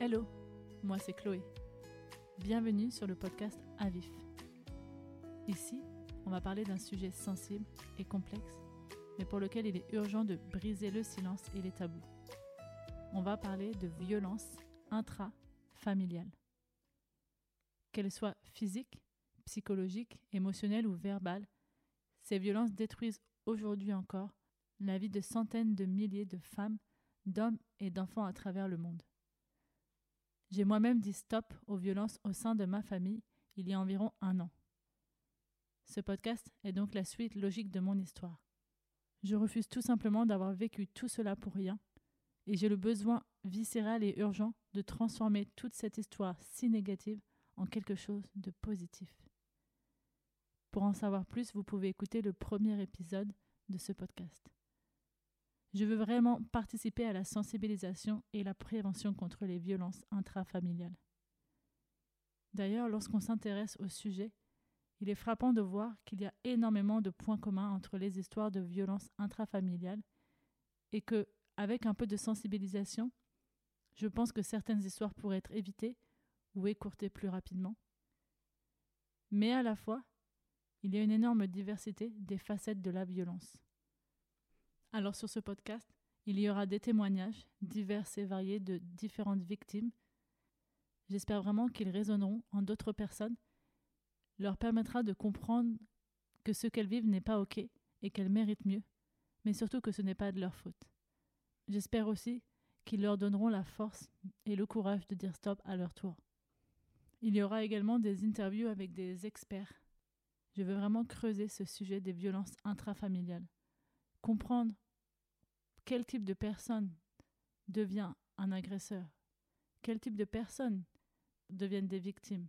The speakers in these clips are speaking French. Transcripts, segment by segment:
Hello, moi c'est Chloé. Bienvenue sur le podcast Avif. Ici, on va parler d'un sujet sensible et complexe, mais pour lequel il est urgent de briser le silence et les tabous. On va parler de violence intra-familiale. Qu'elles soient physiques, psychologiques, émotionnelles ou verbales, ces violences détruisent aujourd'hui encore la vie de centaines de milliers de femmes, d'hommes et d'enfants à travers le monde. J'ai moi-même dit stop aux violences au sein de ma famille il y a environ un an. Ce podcast est donc la suite logique de mon histoire. Je refuse tout simplement d'avoir vécu tout cela pour rien, et j'ai le besoin viscéral et urgent de transformer toute cette histoire si négative en quelque chose de positif. Pour en savoir plus, vous pouvez écouter le premier épisode de ce podcast. Je veux vraiment participer à la sensibilisation et la prévention contre les violences intrafamiliales. D'ailleurs, lorsqu'on s'intéresse au sujet, il est frappant de voir qu'il y a énormément de points communs entre les histoires de violences intrafamiliales et que, avec un peu de sensibilisation, je pense que certaines histoires pourraient être évitées ou écourtées plus rapidement. Mais à la fois, il y a une énorme diversité des facettes de la violence. Alors sur ce podcast, il y aura des témoignages divers et variés de différentes victimes. J'espère vraiment qu'ils résonneront en d'autres personnes, leur permettra de comprendre que ce qu'elles vivent n'est pas OK et qu'elles méritent mieux, mais surtout que ce n'est pas de leur faute. J'espère aussi qu'ils leur donneront la force et le courage de dire stop à leur tour. Il y aura également des interviews avec des experts. Je veux vraiment creuser ce sujet des violences intrafamiliales comprendre quel type de personne devient un agresseur, quel type de personnes deviennent des victimes,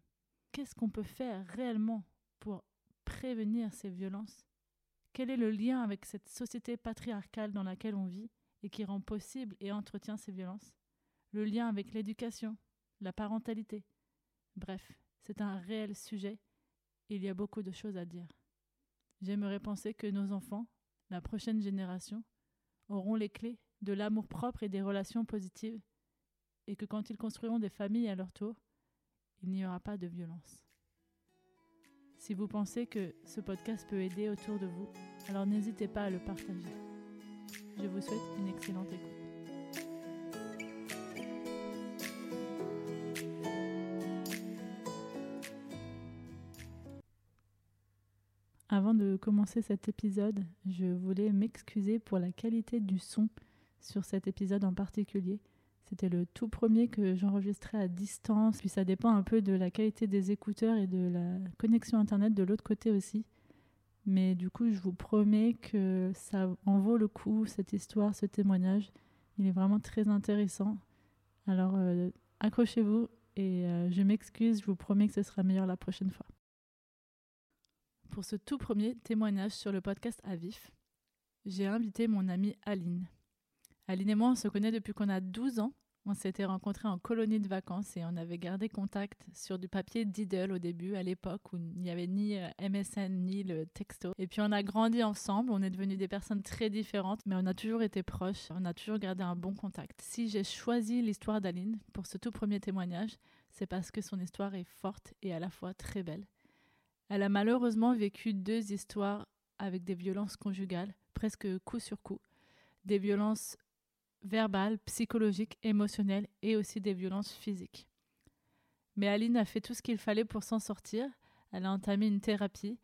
qu'est-ce qu'on peut faire réellement pour prévenir ces violences, quel est le lien avec cette société patriarcale dans laquelle on vit et qui rend possible et entretient ces violences, le lien avec l'éducation, la parentalité. Bref, c'est un réel sujet et il y a beaucoup de choses à dire. J'aimerais penser que nos enfants la prochaine génération, auront les clés de l'amour propre et des relations positives, et que quand ils construiront des familles à leur tour, il n'y aura pas de violence. Si vous pensez que ce podcast peut aider autour de vous, alors n'hésitez pas à le partager. Je vous souhaite une excellente écoute. Avant de commencer cet épisode, je voulais m'excuser pour la qualité du son sur cet épisode en particulier. C'était le tout premier que j'enregistrais à distance, puis ça dépend un peu de la qualité des écouteurs et de la connexion Internet de l'autre côté aussi. Mais du coup, je vous promets que ça en vaut le coup, cette histoire, ce témoignage. Il est vraiment très intéressant. Alors, euh, accrochez-vous et euh, je m'excuse, je vous promets que ce sera meilleur la prochaine fois pour ce tout premier témoignage sur le podcast Avif, j'ai invité mon amie Aline. Aline et moi, on se connaît depuis qu'on a 12 ans. On s'était rencontrés en colonie de vacances et on avait gardé contact sur du papier Diddle au début, à l'époque où il n'y avait ni euh, MSN ni le texto. Et puis on a grandi ensemble, on est devenus des personnes très différentes, mais on a toujours été proches, on a toujours gardé un bon contact. Si j'ai choisi l'histoire d'Aline pour ce tout premier témoignage, c'est parce que son histoire est forte et à la fois très belle. Elle a malheureusement vécu deux histoires avec des violences conjugales, presque coup sur coup. Des violences verbales, psychologiques, émotionnelles et aussi des violences physiques. Mais Aline a fait tout ce qu'il fallait pour s'en sortir. Elle a entamé une thérapie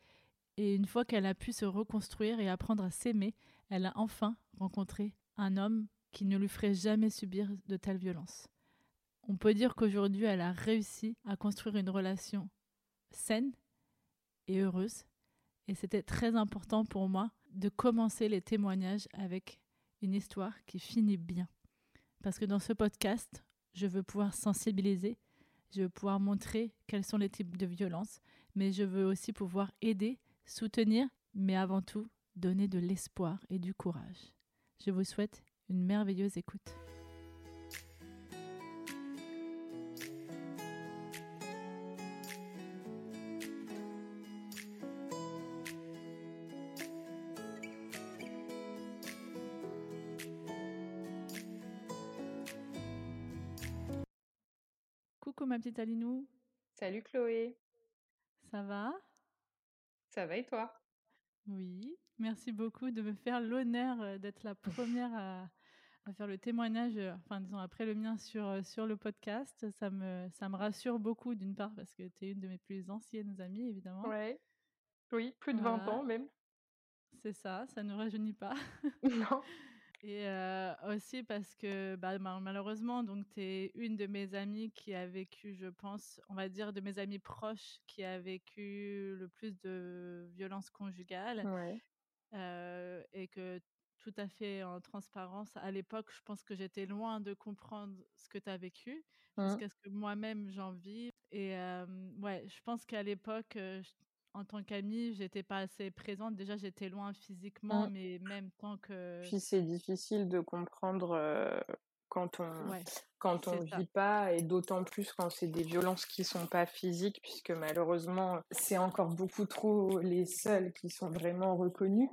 et une fois qu'elle a pu se reconstruire et apprendre à s'aimer, elle a enfin rencontré un homme qui ne lui ferait jamais subir de telles violences. On peut dire qu'aujourd'hui, elle a réussi à construire une relation saine et heureuse. Et c'était très important pour moi de commencer les témoignages avec une histoire qui finit bien. Parce que dans ce podcast, je veux pouvoir sensibiliser, je veux pouvoir montrer quels sont les types de violences, mais je veux aussi pouvoir aider, soutenir, mais avant tout, donner de l'espoir et du courage. Je vous souhaite une merveilleuse écoute. Petite Alinou? Salut Chloé. Ça va? Ça va et toi? Oui. Merci beaucoup de me faire l'honneur euh, d'être la première à, faire le témoignage, euh, enfin disons après le mien sur, euh, sur le podcast. Ça me, ça me rassure beaucoup d'une part parce que tu es une de mes plus anciennes amies évidemment. Ouais. Oui, plus de 20 ans même. C'est ça, ça ne rajeunit pas. non. Et aussi parce que bah, malheureusement, donc tu es une de mes amies qui a vécu, je pense, on va dire de mes amies proches, qui a vécu le plus de violences conjugales. et que tout à fait en transparence, à l'époque, je pense que j'étais loin de comprendre ce que tu as vécu, mmh. jusqu'à ce que moi-même j'en vis. Et ouais, je pense qu'à l'époque, en tant qu'amie, j'étais pas assez présente. Déjà, j'étais loin physiquement, mmh. mais même tant que. Puis c'est difficile de comprendre quand on quand on vit pas, et d'autant plus quand c'est des violences qui sont pas physiques, puisque malheureusement, c'est encore beaucoup trop les seuls qui sont vraiment reconnus.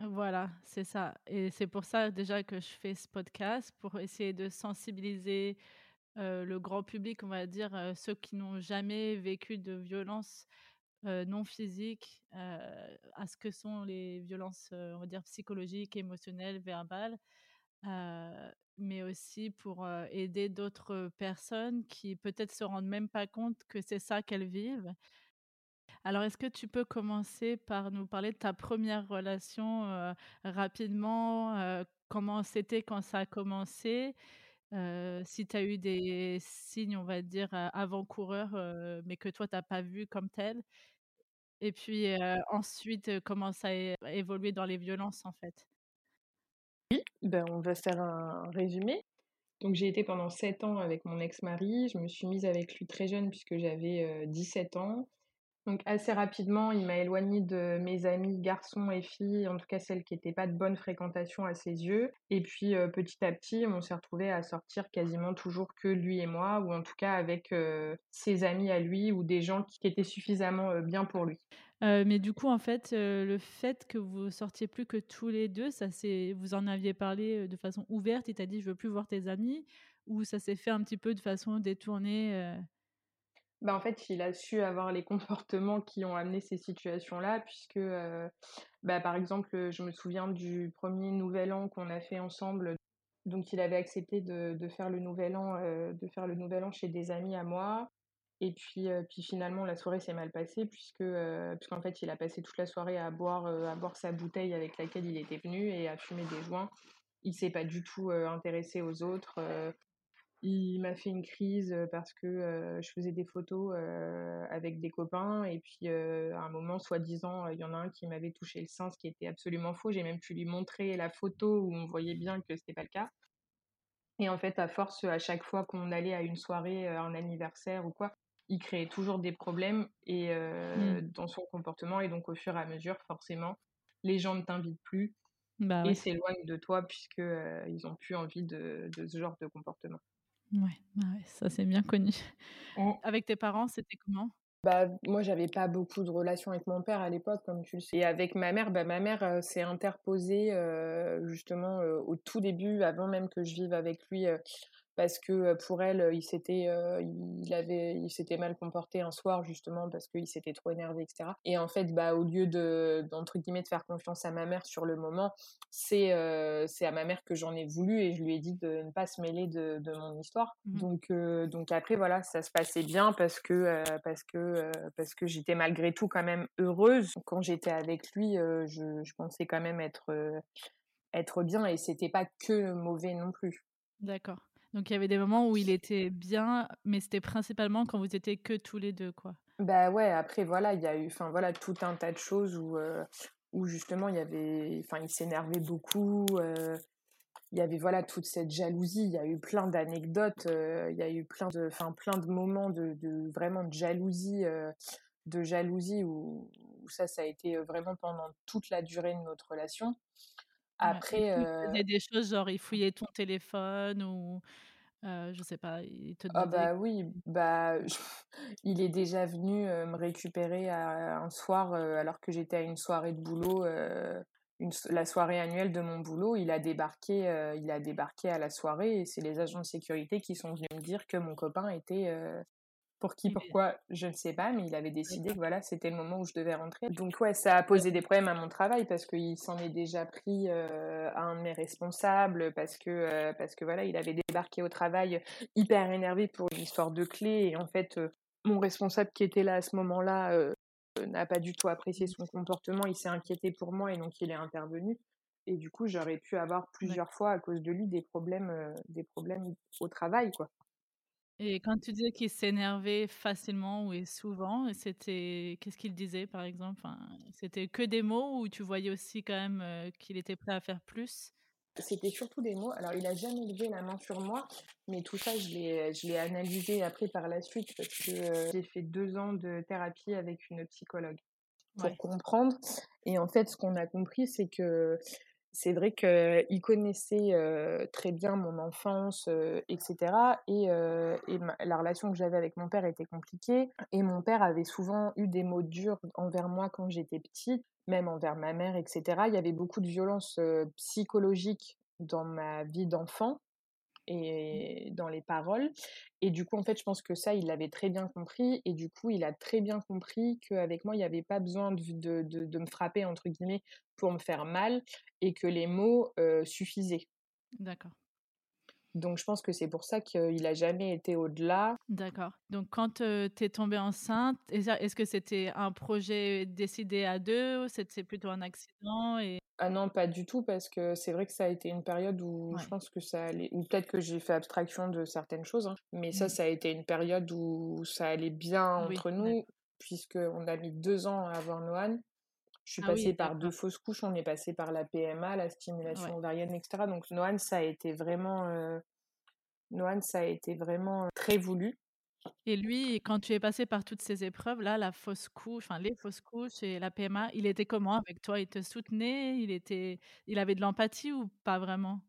Voilà, c'est ça. Et c'est pour ça déjà que je fais ce podcast, pour essayer de sensibiliser le grand public, on va dire, ceux qui n'ont jamais vécu de violence non physiques à ce que sont les violences, on va dire, psychologiques, émotionnelles, verbales, mais aussi pour aider d'autres personnes qui peut-être se rendent même pas compte que c'est ça qu'elles vivent. Alors, est-ce que tu peux commencer par nous parler de ta première relation rapidement Comment c'était quand ça a commencé? Si tu as eu des signes, on va dire, avant-coureurs, mais que toi, tu n'as pas vu comme tel et puis ensuite, comment ça a évolué dans les violences, en fait? Oui, ben, on va faire un résumé. Donc j'ai été pendant 7 ans avec mon ex-mari. Je me suis mise avec lui très jeune puisque j'avais 17 ans. Donc assez rapidement, il m'a éloignée de mes amis garçons et filles, en tout cas celles qui n'étaient pas de bonne fréquentation à ses yeux. Et puis euh, petit à petit, on s'est retrouvés à sortir quasiment toujours que lui et moi, ou en tout cas avec euh, ses amis à lui ou des gens qui étaient suffisamment euh, bien pour lui. mais du coup, en fait, le fait que vous sortiez plus que tous les deux, ça c'est, vous en aviez parlé de façon ouverte. Il t'a dit, je veux plus voir tes amis, ou ça s'est fait un petit peu de façon détournée bah, en fait, il a su avoir les comportements qui ont amené ces situations-là, puisque, bah, par exemple, je me souviens du premier nouvel an qu'on a fait ensemble. Donc, il avait accepté de, faire le nouvel an, de faire le nouvel an chez des amis à moi. Et puis, puis finalement, la soirée s'est mal passée, puisque, puisqu'en fait, il a passé toute la soirée à boire, à boire sa bouteille avec laquelle il était venu et à fumer des joints. Il s'est pas du tout intéressé aux autres. Il m'a fait une crise parce que je faisais des photos avec des copains et puis à un moment, soi-disant, il y en a un qui m'avait touché le sein, ce qui était absolument faux. J'ai même pu lui montrer la photo où on voyait bien que c'était pas le cas. Et en fait, à force, à chaque fois qu'on allait à une soirée, un anniversaire ou quoi, il créait toujours des problèmes et mmh. dans son comportement et donc au fur et à mesure, forcément, les gens ne t'invitent plus bah et s'éloignent de toi puisque ils ont plus envie de ce genre de comportement. Ouais, bah ouais, ça c'est bien connu. Avec tes parents, c'était comment? Bah, moi, j'avais pas beaucoup de relations avec mon père à l'époque, comme tu le sais. Et avec ma mère, bah, ma mère s'est interposée justement au tout début, avant même que je vive avec lui, parce que pour elle, il s'était, il avait, il s'était mal comporté un soir justement parce qu'il s'était trop énervé, etc. Et en fait, bah, au lieu de, d'entre guillemets, de faire confiance à ma mère sur le moment, c'est, c'est à ma mère que j'en ai voulu et je lui ai dit de ne pas se mêler de, de mon histoire. Mmh donc, donc après, voilà, ça se passait bien parce que, parce que, parce que j'étais malgré tout quand même heureuse. Quand j'étais avec lui, je, je pensais quand même être, être bien et c'était pas que mauvais non plus. D'accord. Donc il y avait des moments où il était bien, mais c'était principalement quand vous étiez que tous les deux, quoi. Bah ouais, après voilà, il y a eu enfin voilà tout un tas de choses où où justement il y avait enfin il s'énervait beaucoup il y avait voilà toute cette jalousie, il y a eu plein d'anecdotes, il y a eu plein de enfin plein de moments de, de vraiment de jalousie de jalousie où, où, ça ça a été vraiment pendant toute la durée de notre relation. Après, il faisait des choses genre il fouillait ton téléphone ou euh, je sais pas, il te Ah bah oui, bah il est déjà venu me récupérer un soir alors que j'étais à une soirée de boulot, une, la soirée annuelle de mon boulot. Il a débarqué, il a débarqué à la soirée et c'est les agents de sécurité qui sont venus me dire que mon copain était Pour qui, pourquoi, je ne sais pas, mais il avait décidé que voilà, c'était le moment où je devais rentrer. Donc ouais, ça a posé des problèmes à mon travail parce qu'il s'en est déjà pris euh, à un de mes responsables parce que euh, parce que voilà, il avait débarqué au travail hyper énervé pour une histoire de clé et en fait, euh, mon responsable qui était là à ce moment-là n'a pas du tout apprécié son comportement, il s'est inquiété pour moi et donc il est intervenu. Et du coup, j'aurais pu avoir plusieurs fois à cause de lui des problèmes, des problèmes au travail, quoi. Et quand tu disais qu'il s'énervait facilement ou et souvent, c'était qu'est-ce qu'il disait, par exemple? Enfin, c'était que des mots ou tu voyais aussi quand même, heu, qu'il était prêt à faire plus? C'était surtout des mots. Alors, il a jamais levé la main sur moi, mais tout ça, je l'ai, je l'ai analysé après par la suite parce que euh, j'ai fait deux ans de thérapie avec une psychologue pour Ouais, comprendre. Et en fait, ce qu'on a compris, c'est que c'est vrai qu'il connaissait euh, très bien mon enfance, euh, etc. Et, euh, la relation que j'avais avec mon père était compliquée. Et mon père avait souvent eu des mots durs envers moi quand j'étais petite, même envers ma mère, etc. Il y avait beaucoup de violence euh, psychologique dans ma vie d'enfant et dans les paroles. Et du coup, en fait, je pense que ça, il l'avait très bien compris. Et du coup, il a très bien compris qu'avec moi, il n'y avait pas besoin de, de, de, de me frapper, entre guillemets, pour me faire mal et que les mots euh, suffisaient. d'accord, Donc, je pense que c'est pour ça qu'il n'a jamais été au-delà. d'accord. Donc quand, tu es tombée enceinte, est-ce que c'était un projet décidé à 2 ou c'était plutôt un accident et Ah non, pas du tout, parce que c'est vrai que ça a été une période où je pense que ça allait, ou peut-être que j'ai fait abstraction de certaines choses, hein, mais ça, Mmh. ça a été une période où ça allait bien entre nous, puisqu'on a mis deux ans à avoir Noan. Je suis Ah oui, passée par deux fausses couches, on est passé par la PMA, la stimulation Ouais. ovarienne, etc. Donc Noan, ça a été vraiment, euh, Noan, ça a été vraiment euh, très voulu. Et lui, quand tu es passée par toutes ces épreuves-là, la fausse couche, enfin les fausses couches et la PMA, il était comment avec toi? Il te soutenait? Il était il avait de l'empathie ou pas vraiment?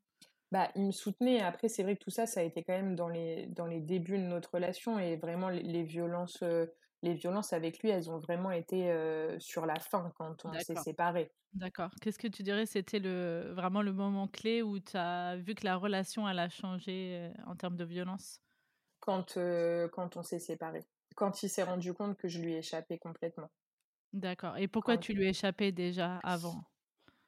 Bah, il me soutenait. Après, c'est vrai que tout ça, ça a été quand même dans les, dans les débuts de notre relation et vraiment les, les violences, euh, les violences avec lui, elles ont vraiment été euh, sur la fin quand on s'est séparés. d'accord. Qu'est-ce que tu dirais, c'était le vraiment le moment clé où tu as vu que la relation, elle a changé, en termes de violence? Quand, euh, quand on s'est séparés. Quand il s'est rendu compte que je lui ai échappé complètement. D'accord et pourquoi Quand, tu lui échappais déjà avant?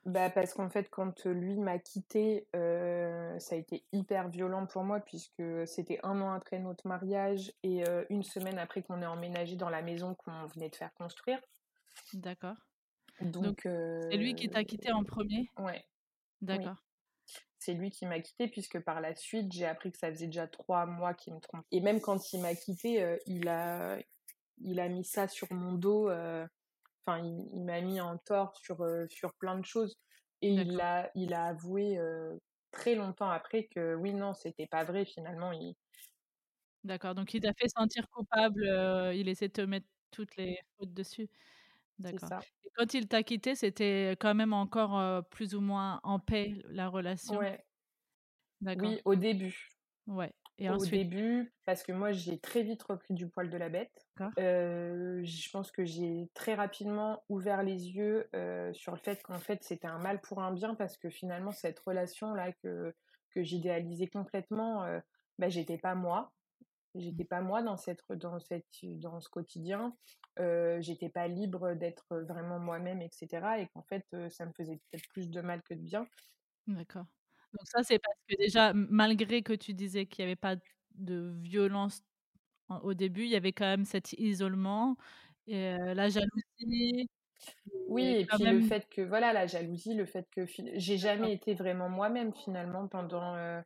bah parce qu'en fait, quand lui m'a quitté, euh, ça a été hyper violent pour moi puisque c'était un an après notre mariage et euh, une semaine après qu'on ait emménagé dans la maison qu'on venait de faire construire. D'accord. Donc c'est lui qui t'a quitté en premier? ouais, oui. D'accord, C'est lui qui m'a quitté puisque par la suite, j'ai appris que ça faisait déjà trois mois qu'il me trompe. Et même quand il m'a quitté, euh, il a, il a mis ça sur mon dos. euh, Enfin, il, il m'a mis en tort sur, euh, sur plein de choses. Et il a, il a avoué très longtemps après que oui, non, c'était pas vrai. Finalement, il, d'accord. Donc il t'a fait sentir coupable, il essaie de te mettre toutes les fautes dessus? D'accord et quand il t'a quitté, c'était quand même encore, plus ou moins en paix la relation? Ouais, D'accord, oui, au début. ouais et Au ensuite? début, parce que moi, j'ai très vite repris du poil de la bête. Euh, je pense que j'ai très rapidement ouvert les yeux euh, sur le fait qu'en fait, c'était un mal pour un bien, parce que finalement, cette relation-là que, que j'idéalisais complètement, euh, bah, j'étais pas moi. Mmh, J'étais pas moi dans, cette, dans, cette, dans ce quotidien. Euh, j'étais pas libre d'être vraiment moi-même, etc. Et qu'en fait, euh, ça me faisait peut-être plus de mal que de bien. d'accord. Donc ça, c'est parce que déjà, malgré que tu disais qu'il y avait pas de violence en au début, il y avait quand même cet isolement et la jalousie Oui, et puis le fait que, voilà, la jalousie, le fait que j'ai jamais été vraiment moi-même finalement pendant, euh,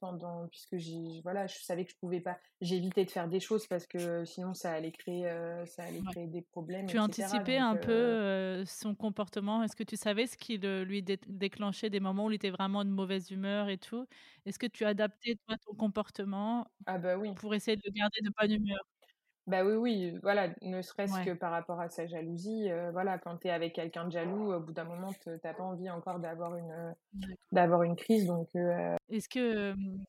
pendant, puisque j'ai, voilà, je savais que je pouvais pas, j'évitais de faire des choses parce que sinon ça allait créer, euh, ça allait ouais. créer des problèmes, Tu etc. anticipais Donc, un peu, euh, son comportement? Est-ce que tu savais ce qui le lui dé déclenchait des moments où il était vraiment de mauvaise humeur et tout? Est-ce que tu adaptais toi ton comportement ah bah oui, pour essayer de le garder de bonne humeur? Bah oui, oui, voilà, ne serait-ce Ouais, que par rapport à sa jalousie, euh, voilà, quand t'es avec quelqu'un de jaloux, au bout d'un moment, t'as pas envie encore d'avoir une, euh, d'avoir une crise, donc, euh, Est-ce que, hem,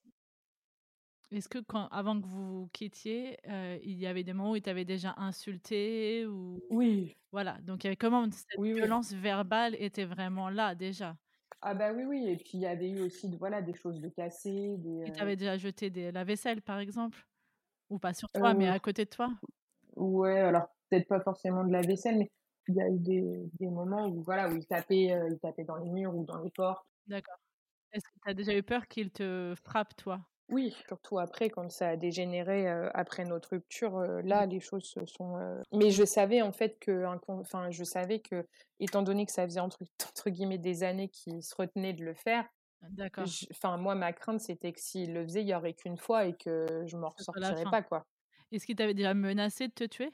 est-ce que quand avant que vous vous quittiez, il y avait des moments où il t'avait déjà insulté ou oui, voilà, donc il y avait comment cette oui, oui. violence verbale était vraiment là déjà? Ah bah oui, oui, et puis il y avait eu aussi, voilà, des choses de cassées, des, Il euh, t'avait déjà jeté des la vaisselle par exemple? Ou pas sur toi, mais à côté de toi? Ouais, alors peut-être pas forcément de la vaisselle, mais il y a eu des des moments où voilà, où il tapait, heu, il tapait dans les murs ou dans les portes. D'accord. Est-ce que tu as déjà eu peur qu'il te frappe, toi? Oui, surtout après quand ça a dégénéré, après notre rupture, là les choses se sont, mais je savais en fait que enfin je savais que, étant donné que ça faisait entre entre guillemets «des années» qu'il se retenait de le faire, D'accord. enfin moi ma crainte c'était que s'il le faisait, il y aurait qu'une fois et que je m'en ressortirais pas, quoi. Est-ce qu'il t'avait déjà menacé de te tuer?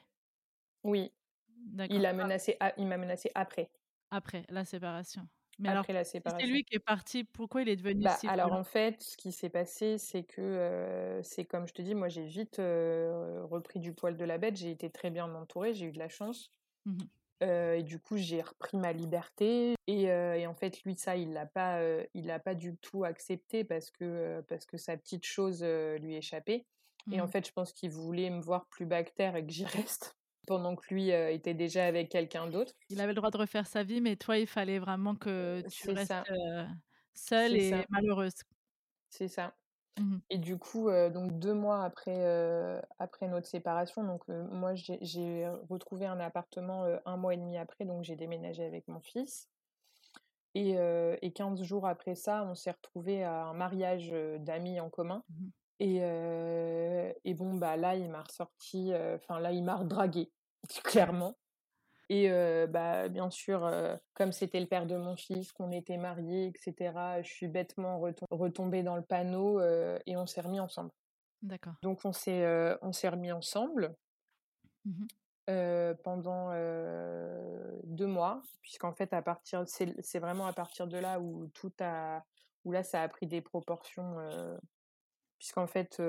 Oui, il a menacé a il m'a menacé après. Après la séparation. Mais alors, Après la si c'est séparation. lui qui est parti, pourquoi il est devenu Bah, si alors en fait, ce qui s'est passé, c'est que, c'est comme je te dis, moi j'ai vite, repris du poil de la bête. J'ai été très bien entourée, j'ai eu de la chance. Mmh mh. Et du coup, j'ai repris ma liberté et en fait, lui, ça, il l'a pas, il l'a pas du tout accepté parce que, parce que sa petite chose, lui échappait et en Mmh. fait, je pense qu'il voulait me voir plus bactère et que j'y reste pendant que lui, était déjà avec quelqu'un d'autre. Il avait le droit de refaire sa vie, mais toi, il fallait vraiment que tu restes, seule et ça, malheureuse. c'est ça. Mmh mh. Et du coup, donc 2 mois après, après notre séparation, donc moi j'ai retrouvé un appartement, 1 mois et demi après, donc j'ai déménagé avec mon fils et et 15 jours après ça, on s'est retrouvés à un mariage, d'amis en commun Mmh mh. et et bon, bah, là, il m'a ressorti, enfin là, il m'a redraguée, clairement et bah, bien sûr, comme c'était le père de mon fils, qu'on était mariés et cetera, je suis bêtement retom retombée dans le panneau, et on s'est remis ensemble. D'accord. Donc on s'est, remis ensemble, Mmh pendant, heu, 2 mois, puisqu'en fait à partir c'est vraiment à partir de là où tout a où là ça a pris des proportions, puisqu'en fait,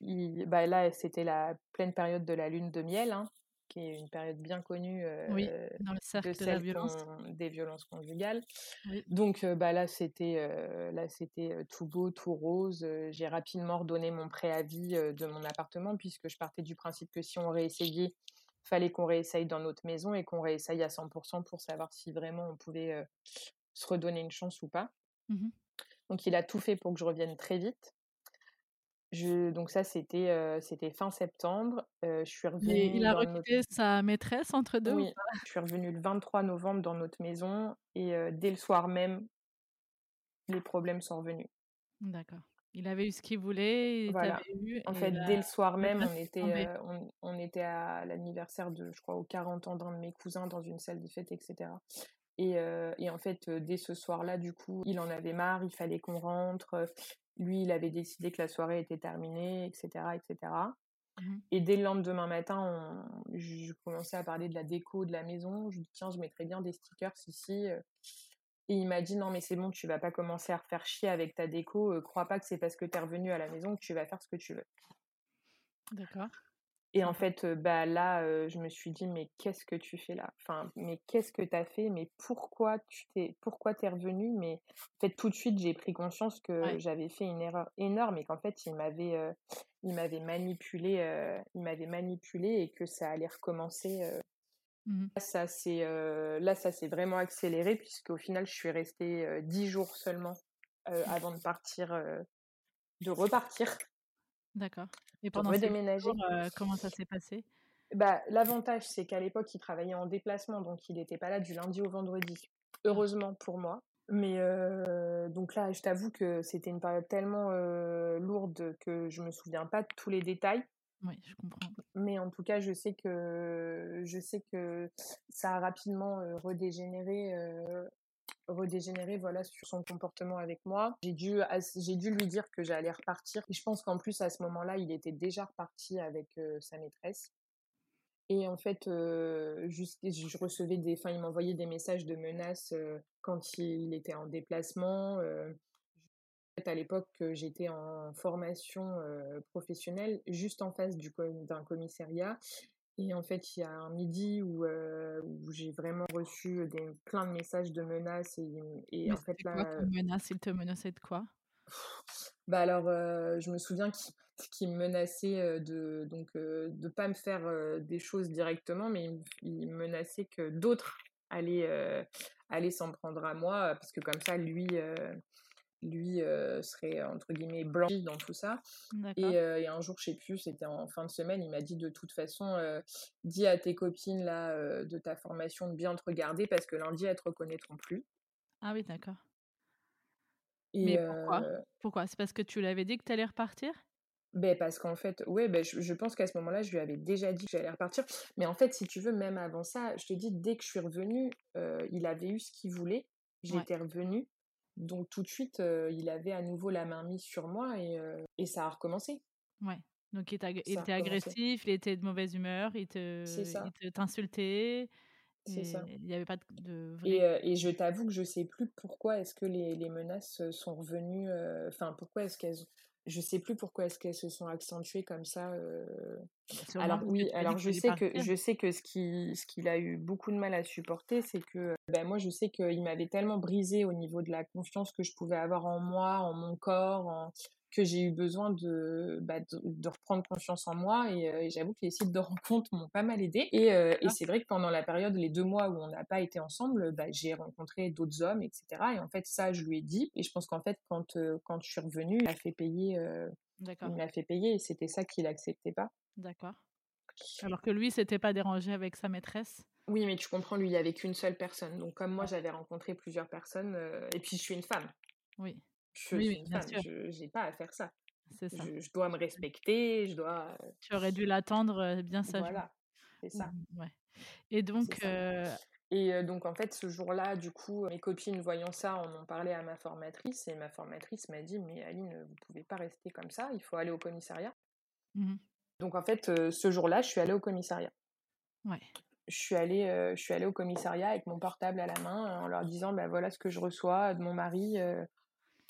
il bah, là c'était la pleine période de la lune de miel, hein, qui est une période bien connue, Oui, heu, dans le cercle de la violence. des violences conjugales. Oui. Donc heu, bah, là c'était, heu, là c'était, tout beau, tout rose, j'ai rapidement redonné mon préavis, de mon appartement puisque je partais du principe que si on réessayait, fallait qu'on réessaye dans notre maison et qu'on réessaye à 100 pour pour savoir si vraiment on pouvait, se redonner une chance ou pas. Mmh mh. Donc il a tout fait pour que je revienne très vite. Je donc ça c'était, fin septembre, je suis il revenue a dans notre requitté sa maîtresse entre 2 ou oui, je suis revenue le 23 novembre dans notre maison et dès le soir même, les problèmes sont revenus. D'accord. Il avait eu ce qu'il voulait, il Voilà. eu En et fait, dès le soir même, on était, tombée. heu, on on était à l'anniversaire de je crois aux 40 ans d'un de mes cousins dans une salle de fête et cetera et et en fait, dès ce soir-là, du coup, il en avait marre, il fallait qu'on rentre, lui, il avait décidé que la soirée était terminée et cetera et cetera Mmh mh. et dès le lendemain matin, on je commençais à parler de la déco de la maison. Je lui dis: «Tiens, je mettrais bien des stickers ici, heu» et il m'a dit: «Non, mais c'est bon, tu vas pas commencer à refaire chier avec ta déco, heu, crois pas que c'est parce que tu es revenu à la maison que tu vas faire ce que tu veux». D'accord. Et en fait, bah, là, je me suis dit: «Mais qu'est-ce que tu fais là? Enfin, mais qu'est-ce que tu as fait? Mais pourquoi tu t'es pourquoi tu es revenu?» mais en fait, tout de suite, j'ai pris conscience que Ouais. j'avais fait une erreur énorme et qu'en fait, il m'avait, il m'avait manipulée, heu, il m'avait manipulée et que ça allait recommencer. Mmh mh. Là, ça s'est, là, ça s'est vraiment accéléré puisqu'au final, je suis restée, 10 jours seulement, avant de partir, de repartir, D'accord et pendant ces 10 jours, heu, comment ça s'est passé? Bah, l'avantage, c'est qu'à l'époque, il travaillait en déplacement, donc il était pas là du lundi au vendredi. Heureusement pour moi. Mais heu, donc là, je t'avoue que c'était une période tellement, heu, lourde que je me souviens pas de tous les détails. oui, je comprends. Mais en tout cas, je sais que je sais que ça a rapidement, redégénéré, heu, redégénéré, voilà, sur son comportement avec moi. J'ai dû j'ai dû lui dire que j'allais repartir et je pense qu'en plus, à ce moment-là, il était déjà reparti avec, heu, sa maîtresse. Et en fait, juste je recevais des enfin, il m'envoyait des messages de menaces, heu, quand il était en déplacement, fait, à l'époque, j'étais en formation, professionnelle juste en face du d'un commissariat et en fait, il y a un midi où, où j'ai vraiment reçu des plein de messages de menaces et et Mais en fait c'était quoi là, comme menace? Il te menaçait de quoi? bah, alors, je me souviens qu'il me menaçait, de donc, de pas me faire, des choses directement, mais il me il me menaçait que d'autres allaient, allaient s'en prendre à moi, parce que comme ça lui, lui serait entre guillemets blanchi dans tout ça. Et, et, un jour, je sais plus, c'était en fin de semaine, il m'a dit de toute façon, dis à tes copines là de ta formation de bien te regarder parce que lundi elles te reconnaîtront plus. Ah oui, d'accord. Mais pourquoi? Pourquoi? C'est parce que tu l'avais dit que tu allais repartir? Ben parce qu'en fait, ouais, ben je, pense qu'à ce moment-là, je lui avais déjà dit que j'allais repartir. Mais en fait, si tu veux, même avant ça, je te dis, dès que je suis revenue, il avait eu ce qu'il voulait. J'étais revenue. Donc tout de suite, il avait à nouveau la main mise sur moi et, et ça a recommencé. Ouais. Donc il était, agressif, il était de mauvaise humeur, il te, t'insultait. C'est ça. Il n'y avait pas de, et, et, je t'avoue que je sais plus pourquoi est-ce que les, les, menaces sont revenues. Enfin, pourquoi est-ce qu'elles je sais plus pourquoi est-ce qu'elles se sont accentuées comme ça. Alors oui, alors je sais que je sais que ce qui ce qu'il a eu beaucoup de mal à supporter, c'est que ben moi je sais qu'il m'avait tellement brisé au niveau de la confiance que je pouvais avoir en moi, en mon corps, en, que j'ai eu besoin de, bah, de, reprendre confiance en moi euh, et, j'avoue que les sites de rencontres m'ont pas mal aidé et, euh, et c'est vrai que pendant la période les deux mois où on n'a pas été ensemble bah, j'ai rencontré d'autres hommes etc et en fait ça je lui ai dit et je pense qu'en fait quand euh, quand je suis revenue il m'a fait payer il m'a fait payer et c'était ça qu'il acceptait pas. D'accord. Alors que lui s'était pas dérangé avec sa maîtresse? Oui mais tu comprends lui il y avait qu'une seule personne. Donc comme moi j'avais rencontré plusieurs personnes et puis je suis une femme. Oui je oui, je n'ai pas à faire ça. Ça. Je, dois me respecter, je dois. Tu aurais dû l'attendre bien ça. Voilà, c'est ça. Mmh, ouais. Et donc. Et donc en fait, ce jour-là, du coup, mes copines voyant ça, en ont parlé à ma formatrice et ma formatrice m'a dit "Mais Aline, vous pouvez pas rester comme ça, il faut aller au commissariat." Mmh donc en fait, ce jour-là, je suis allée au commissariat. Ouais. Je suis allée, je suis allée au commissariat avec mon portable à la main en leur disant "Ben voilà ce que je reçois de mon mari."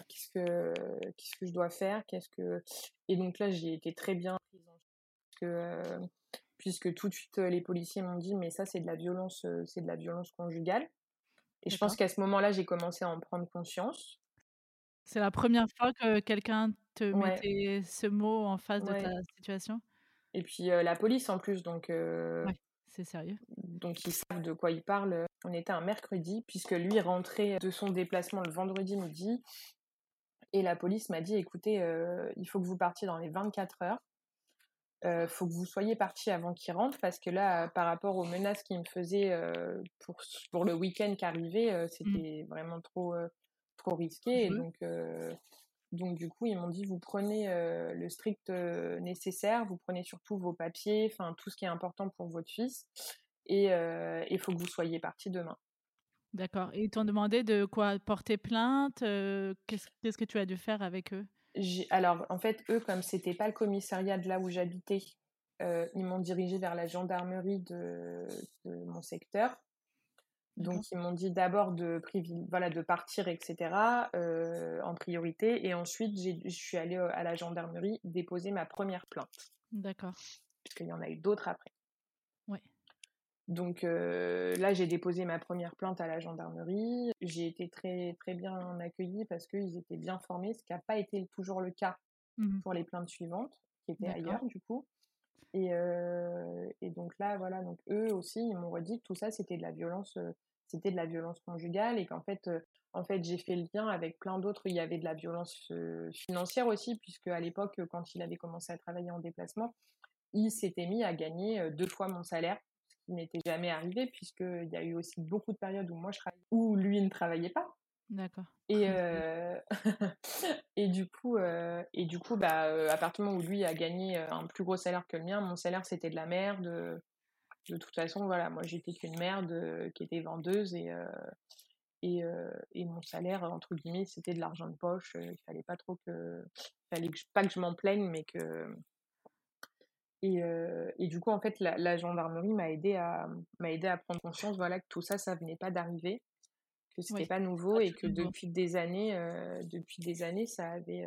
Qu'est-ce que qu'est-ce que je dois faire qu'est-ce que et donc là j'ai été très bien prise que puisque tout de suite les policiers m'ont dit mais ça c'est de la violence c'est de la violence conjugale. Et je pense qu'à ce moment-là j'ai commencé à en prendre conscience. C'est la première fois que quelqu'un te mettait ce mot en face de ta situation? Et puis la police en plus donc c'est sérieux. donc ils savent de quoi ils parlent. On était un mercredi puisque lui rentrait de son déplacement le vendredi midi et la police m'a dit, écoutez, euh, il faut que vous partiez dans les 24 heures. Il euh, faut que vous soyez parti avant qu'il rentre parce que là, par rapport aux menaces qu'il me faisait euh, pour, pour le week-end qui arrivait, mmh. c'était vraiment trop, trop risqué. Et donc, donc, du coup, ils m'ont dit, vous prenez le strict nécessaire, vous prenez surtout vos papiers, enfin tout ce qui est important pour votre fils, et il faut que vous soyez parti demain. D'accord. Et ils t'ont demandé de quoi? Porter plainte Qu'est-ce que tu as dû faire avec eux? Alors, en fait, eux, comme c'était pas le commissariat de là où j'habitais, ils m'ont dirigé vers la gendarmerie de, mon secteur. Donc, ils m'ont dit d'abord de, voilà, de partir, etc., en priorité. Et ensuite, je suis allée à la gendarmerie déposer ma première plainte. D'accord. Parce qu'il y en a eu d'autres après. Donc là, j'ai déposé ma première plainte à la gendarmerie. J'ai été très très bien accueillie parce qu'ils étaient bien formés, ce qui n'a pas été toujours le cas mmh pour les plaintes suivantes, qui étaient ailleurs du coup. Et, et, donc là, voilà, donc eux aussi, ils m'ont redit que tout ça, c'était de la violence, c'était de la violence conjugale et qu'en fait, en fait, j'ai fait le lien avec plein d'autres. Il y avait de la violence financière aussi, puisque à l'époque, quand il avait commencé à travailler en déplacement, il s'était mis à gagner deux fois mon salaire qui n'était jamais arrivé, puisqu'il y a eu aussi beaucoup de périodes où moi je travaillais, où lui ne travaillait pas. D'accord. Et, euh, et du coup, euh, et du coup bah, euh, à partir du moment où lui a gagné un plus gros salaire que le mien, mon salaire c'était de la merde. De toute façon, voilà, moi j'étais qu'une merde qui était vendeuse et, et, et, mon salaire, entre guillemets, c'était de l'argent de poche. il fallait pas trop que. fallait pas que je m'en plaigne, mais que et, et, du coup, en fait, la, gendarmerie m'a aidé à m'a aidé à prendre conscience, voilà, que tout ça, ça venait pas d'arriver, que c'était pas nouveau et que depuis des années, depuis des années, ça avait,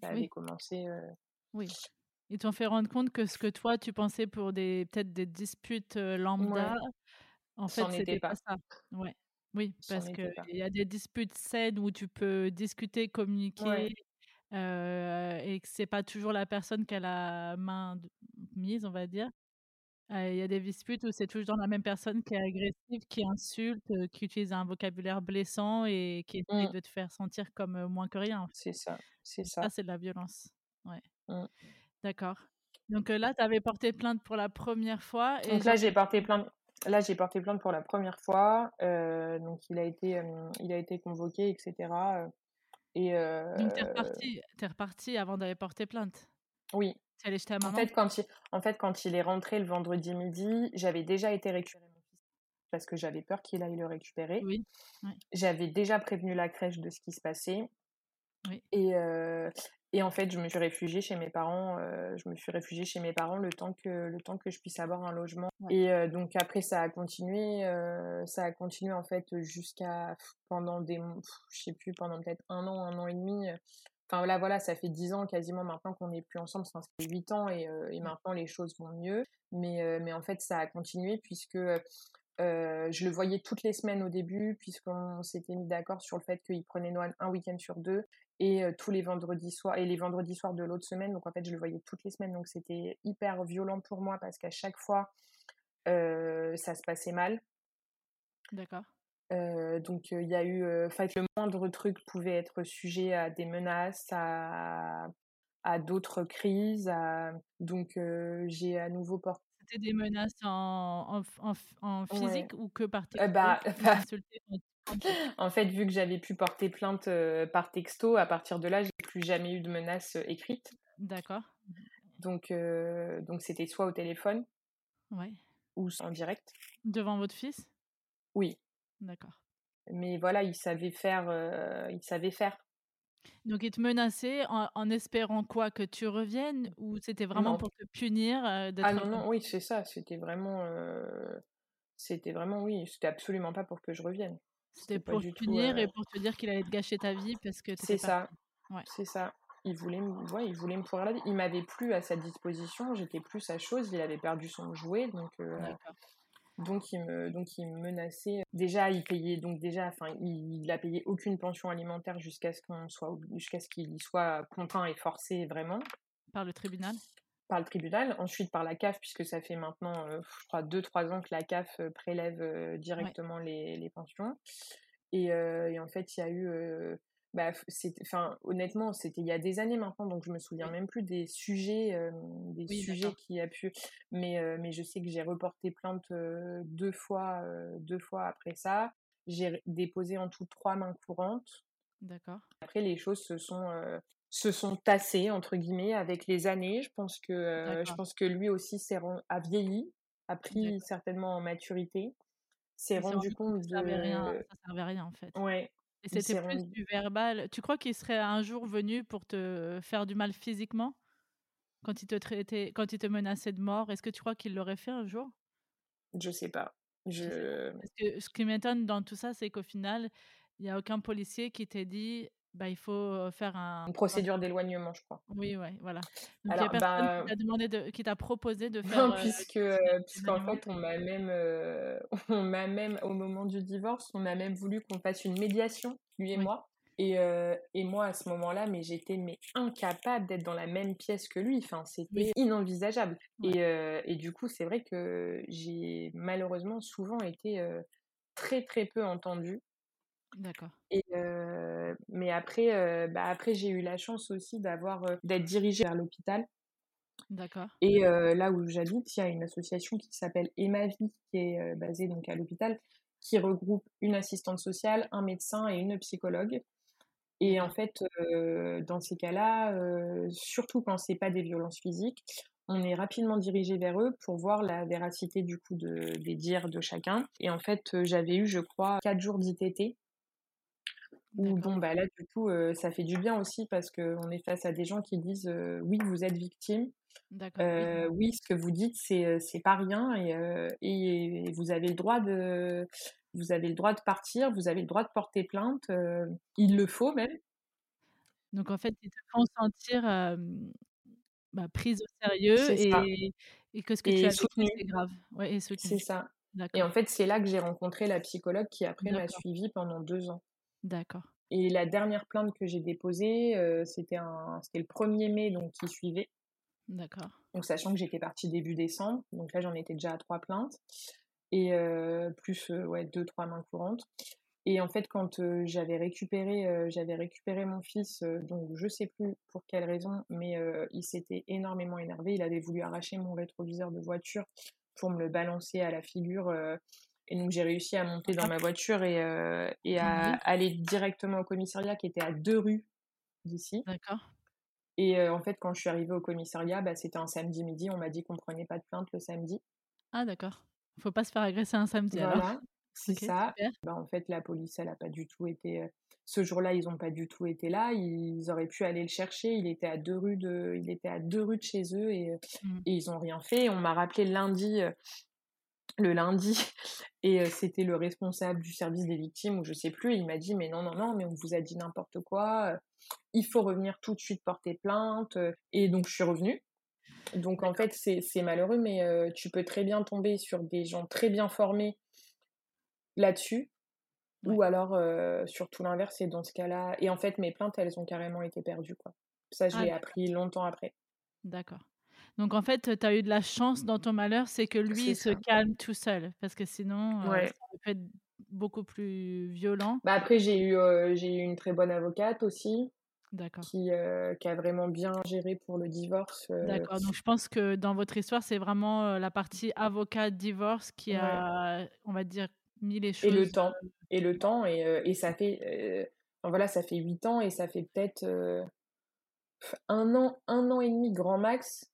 ça avait commencé. Oui. Ils t'ont fait rendre compte que ce que toi tu pensais pour des peut-être des disputes lambda, en fait, c'était pas. pas. ça. Ouais. Oui, parce qu'il y a des disputes saines où tu peux discuter, communiquer, et que c'est pas toujours la personne qui a la main mise, on va dire. il y a des disputes où c'est toujours la même personne qui est agressive, qui insulte, qui utilise un vocabulaire blessant et qui essaie Mmh. de te faire sentir comme, moins que rien, en fait. C'est ça, c'est Ça, ça. c'est de la violence. Ouais. Mmh. D'accord. Donc, là, tu avais porté plainte pour la première fois et Donc là, j'ai porté plainte là, j'ai porté plainte pour la première fois, donc il a été, il a été convoqué et cetera, heu et Donc tu es heu repartie tu es repartie avant d'aller porter plainte? Oui. Chez ta En fait, quand il en fait, quand il est rentré le vendredi midi, j'avais déjà été récupérer mon fils parce que j'avais peur qu'il aille le récupérer. Oui, ouais. J'avais déjà prévenu la crèche de ce qui se passait Oui. et heu et en fait, je me suis réfugiée chez mes parents, heu, je me suis réfugiée chez mes parents le temps que le temps que je puisse avoir un logement Ouais. et heu, donc après ça a continué, heu, ça a continué en fait jusqu'à pendant des je sais plus, pendant peut-être 1 an, 1 an et demi, enfin là, voilà, ça fait 10 ans quasiment maintenant qu'on n'est plus ensemble, enfin ça fait 8 ans et et maintenant les choses vont mieux. Mais mais en fait, ça a continué puisque, heu, je le voyais toutes les semaines au début puisqu'on s'était mis d'accord sur le fait qu'il prenait Noan un week-end sur 2 et heu, tous les vendredis soirs et les vendredis soirs de l'autre semaine. Donc en fait, je le voyais toutes les semaines, donc c'était hyper violent pour moi parce qu'à chaque fois, heu, ça se passait mal. D'accord. Donc il y a eu, enfin le moindre truc pouvait être sujet à des menaces, à à d'autres crises, à donc j'ai à nouveau por C'était des menaces en en en Ouais. physique ou que par Heu, texto? bah, bah en fait, vu que j'avais pu porter plainte, par texto, à partir de là, j'ai plus jamais eu de menaces, écrites. D'accord. Donc donc c'était soit au téléphone Ouais. ou en direct. Devant votre fils? Oui. D'accord. Mais voilà, il savait faire, il savait faire. Donc il te menaçait en en espérant quoi? Que tu reviennes ou c'était vraiment Non. pour te punir, heu, Ah non, non, oui, c'est ça, c'était vraiment, c'était vraiment oui, c'était absolument pas pour que je revienne. C'était pour te tout, punir et pour te dire qu'il allait te gâcher ta vie parce que C'est ça? Ouais. c'est ça. Il voulait me ouais, il voulait me pourrir la vie. Il m'avait plus à sa disposition, j'étais plus sa chose, il avait perdu son jouet donc. Donc il me donc il me menaçait. Déjà, il payait donc déjà enfin, il il a payé aucune pension alimentaire jusqu'à ce qu'on soit jusqu'à ce qu'il y soit contraint et forcé vraiment. Par le tribunal? Par le tribunal, ensuite par la CAF puisque ça fait maintenant, heu, je crois 2-3 ans que la CAF, heu, prélève, Ouais. directement les les pensions et en fait, il y a eu, bah enfin honnêtement, c'était il y a des années maintenant, donc je me souviens même plus des sujets, des Oui, sujets y a pu mais mais je sais que j'ai reporté plainte, heu, 2 fois, heu, 2 fois après ça. J'ai déposé en tout 3 mains courantes. D'accord. Après les choses se sont, se sont «tassées» entre guillemets avec les années. Je pense que, je pense que lui aussi a vieilli, a pris certainement en maturité, s'est rendu compte que ça servait rien ça servait à rien en fait ouais, et c'était plus du verbal. Tu crois qu'il serait un jour venu pour te faire du mal physiquement? Quand il te traitait quand il te menaçait de mort, est-ce que tu crois qu'il l'aurait fait un jour? Je sais pas. Je Parce que ce qui m'étonne dans tout ça, c'est qu'au final, il y a aucun policier qui t'ait dit: «Bah, il faut, faire un» Une procédure d'éloignement, je crois. Oui, ouais, voilà. Donc il y a Alors personne qui bah t'a demandé de qui t'a proposé de faire, non, puisque, puisqu'en fait, on m'a même, on m'a même au moment du divorce, on a même voulu qu'on fasse une médiation, lui et Oui. moi et et moi à ce moment-là, mais j'étais mais incapable d'être dans la même pièce que lui, enfin, Oui. c'était inenvisageable Ouais. et et du coup, c'est vrai que j'ai malheureusement souvent été, très, très peu entendue D'accord. et mais après, bah, après j'ai eu la chance aussi d'avoir, d'être dirigée vers l'hôpital D'accord. et là où j'habite, il y a une association qui s'appelle Emma Vie qui est, basée donc à l'hôpital, qui regroupe une assistante sociale, un médecin et une psychologue et en fait, dans ces cas-là, surtout quand c'est pas des violences physiques, on est rapidement dirigé vers eux pour voir la véracité du coup de des dires de chacun et en fait, j'avais eu, je crois, 4 jours d'ITT D'accord. bon, bah, là, du coup, ça fait du bien aussi parce qu'on est face à des gens qui disent, «Oui, vous êtes victime, oui. ce que vous dites, c'est, c'est pas rien et et vous avez le droit de vous avez le droit de partir, vous avez le droit de porter plainte, il le faut même». Donc en fait, ils te font sentir, bah, prise au sérieux et et que ce que tu as vécu, c'est grave. Ouais C'est ça et en fait, c'est là que j'ai rencontré la psychologue qui après m'a suivie pendant 2 ans D'accord. et la dernière plainte que j'ai déposée, heu, c'était un c'était le 1er mai donc qui suivait D'accord. Donc, sachant que j'étais partie début décembre, donc là, j'en étais déjà à trois plaintes, et plus ouais, deux, trois mains courantes. Et en fait, quand j'avais récupéré, j'avais récupéré mon fils, donc je sais plus pour quelle raison, mais il s'était énormément énervé. Il avait voulu arracher mon rétroviseur de voiture pour me le balancer à la figure. Et donc j'ai réussi à monter dans ma voiture et, et à aller directement au commissariat qui était à deux rues d'ici. D'accord. Et en fait, quand je suis arrivée au commissariat, bah, c'était un samedi midi. On m'a dit qu'on prenait pas de plainte le samedi. Ah d'accord. Faut pas se faire agresser un samedi voilà. C'est ça. Bah, en fait, la police, elle a pas du tout été. Ce jour-là, ils n'ont pas du tout été là. Ils auraient pu aller le chercher. Il était à deux rues de, il était à deux rues de chez eux et, mmh. et ils n'ont rien fait. On m'a rappelé lundi, le lundi, et c'était le responsable du service des victimes ou je sais plus. il m'a dit mais non non non, mais on vous a dit n'importe quoi. Il faut revenir tout de suite porter plainte. Et donc je suis revenue. Donc en fait c'est malheureux, mais tu peux très bien tomber sur des gens très bien formés là-dessus. Ou alors, sur tout l'inverse, et dans ce cas-là. Et en fait, mes plaintes, elles ont carrément été perdues. Quoi. Ça, je ah, l'ai appris longtemps après. D'accord. Donc, en fait, tu as eu de la chance dans ton malheur, c'est que lui, il se calme tout seul. Parce que sinon, ça peut être beaucoup plus violent. Bah après, j'ai eu, j'ai eu une très bonne avocate aussi. Qui, qui, a vraiment bien géré pour le divorce. D'accord, donc je pense que dans votre histoire, c'est vraiment la partie avocat-divorce qui a, on va dire, et le temps. Et le temps. Et, et ça fait. voilà, ça fait huit ans et ça fait peut-être un an, un an et demi grand max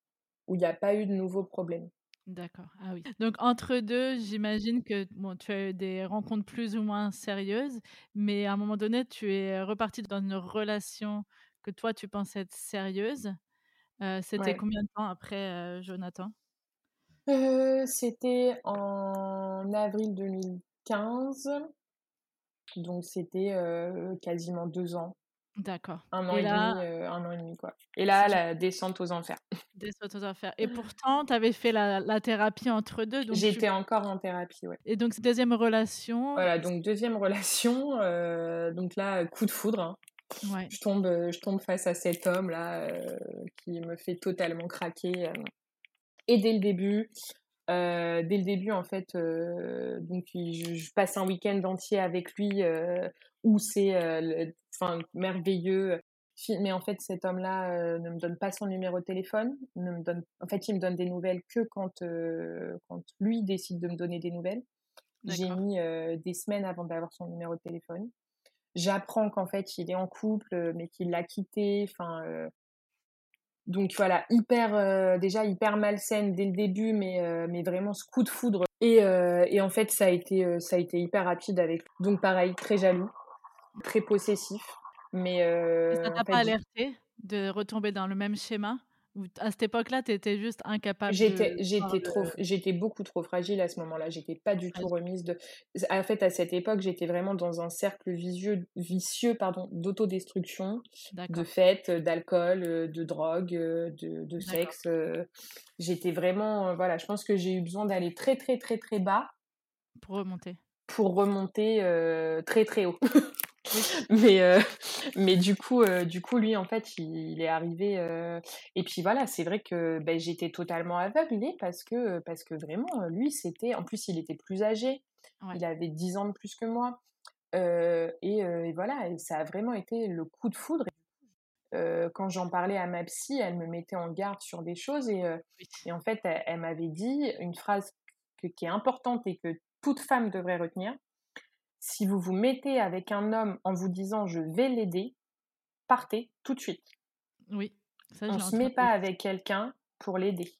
où il n'y a pas eu de nouveaux problèmes. D'accord. Ah oui. Donc entre deux, j'imagine que bon, tu as eu des rencontres plus ou moins sérieuses, mais à un moment donné, tu es reparti dans une relation que toi tu pensais être sérieuse. C'était combien de temps après, Jonathan? C'était en avril 2000. 15. Donc c'était quasiment deux ans. D'accord. Un an et, demi, un an et demi, quoi. Et là, la descente aux enfers. Descente aux enfers. Et pourtant, tu avais fait la, thérapie entre deux. J'étais encore en thérapie, ouais. Et donc, deuxième relation. Voilà, donc deuxième relation. donc là, coup de foudre. Hein. Ouais. Je, tombe, je tombe face à cet homme-là qui me fait totalement craquer. et dès le début, euh, dès le début, en fait, euh, donc je, passe un week-end entier avec lui euh, où c'est enfin merveilleux. Mais en fait, cet homme-là ne me donne pas son numéro de téléphone. Ne me donne, en fait, il me donne des nouvelles que quand, quand lui décide de me donner des nouvelles. J'ai mis des semaines avant d'avoir son numéro de téléphone. J'apprends qu'en fait, il est en couple, mais qu'il l'a quitté. Enfin, donc voilà, hyper euh, déjà hyper malsaine dès le début, mais euh, mais vraiment ce coup de foudre. Et, euh, et en fait ça a été ça a été hyper rapide avec. Donc pareil, très jaloux, très possessif. Mais ça t'a pas alerté de retomber dans le même schéma? À cette époque-là, tu étais juste incapable j'étais, J'étais trop, j'étais beaucoup trop fragile à ce moment-là. J'étais pas du tout remise de. En fait, à cette époque, j'étais vraiment dans un cercle vicieux, vicieux pardon, d'autodestruction, de fêtes, d'alcool, de drogue, de, de sexe. J'étais vraiment, voilà, je pense que j'ai eu besoin d'aller très très très très bas pour remonter. Pour remonter très très haut. mais euh, mais du coup euh, du coup lui en fait il, est arrivé euh, et puis voilà c'est vrai que ben, j'étais totalement aveuglée parce que parce que vraiment lui c'était en plus il était plus âgé. Il avait 10 ans de plus que moi et, voilà et ça a vraiment été le coup de foudre. Quand j'en parlais à ma psy elle me mettait en garde sur des choses et, et en fait elle, m'avait dit une phrase qui est importante et que toute femme devrait retenir si vous vous mettez avec un homme en vous disant je vais l'aider, partez tout de suite. Oui. Ça, On ne se met pas avec quelqu'un pour l'aider.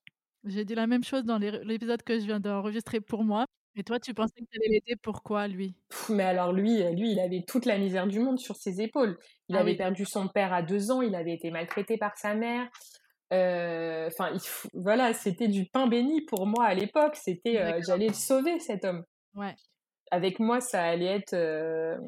J'ai dit la même chose dans l'épisode que je viens d'enregistrer pour moi. Et toi, tu pensais que tu allais l'aider pourquoi, lui? Mais alors, lui, lui, il avait toute la misère du monde sur ses épaules. Il ah avait perdu son père à deux ans, il avait été maltraité par sa mère. Euh, enfin, voilà, c'était du pain béni pour moi à l'époque. C'était, euh, j'allais le sauver, cet homme. Ouais avec moi, ça allait être. Euh,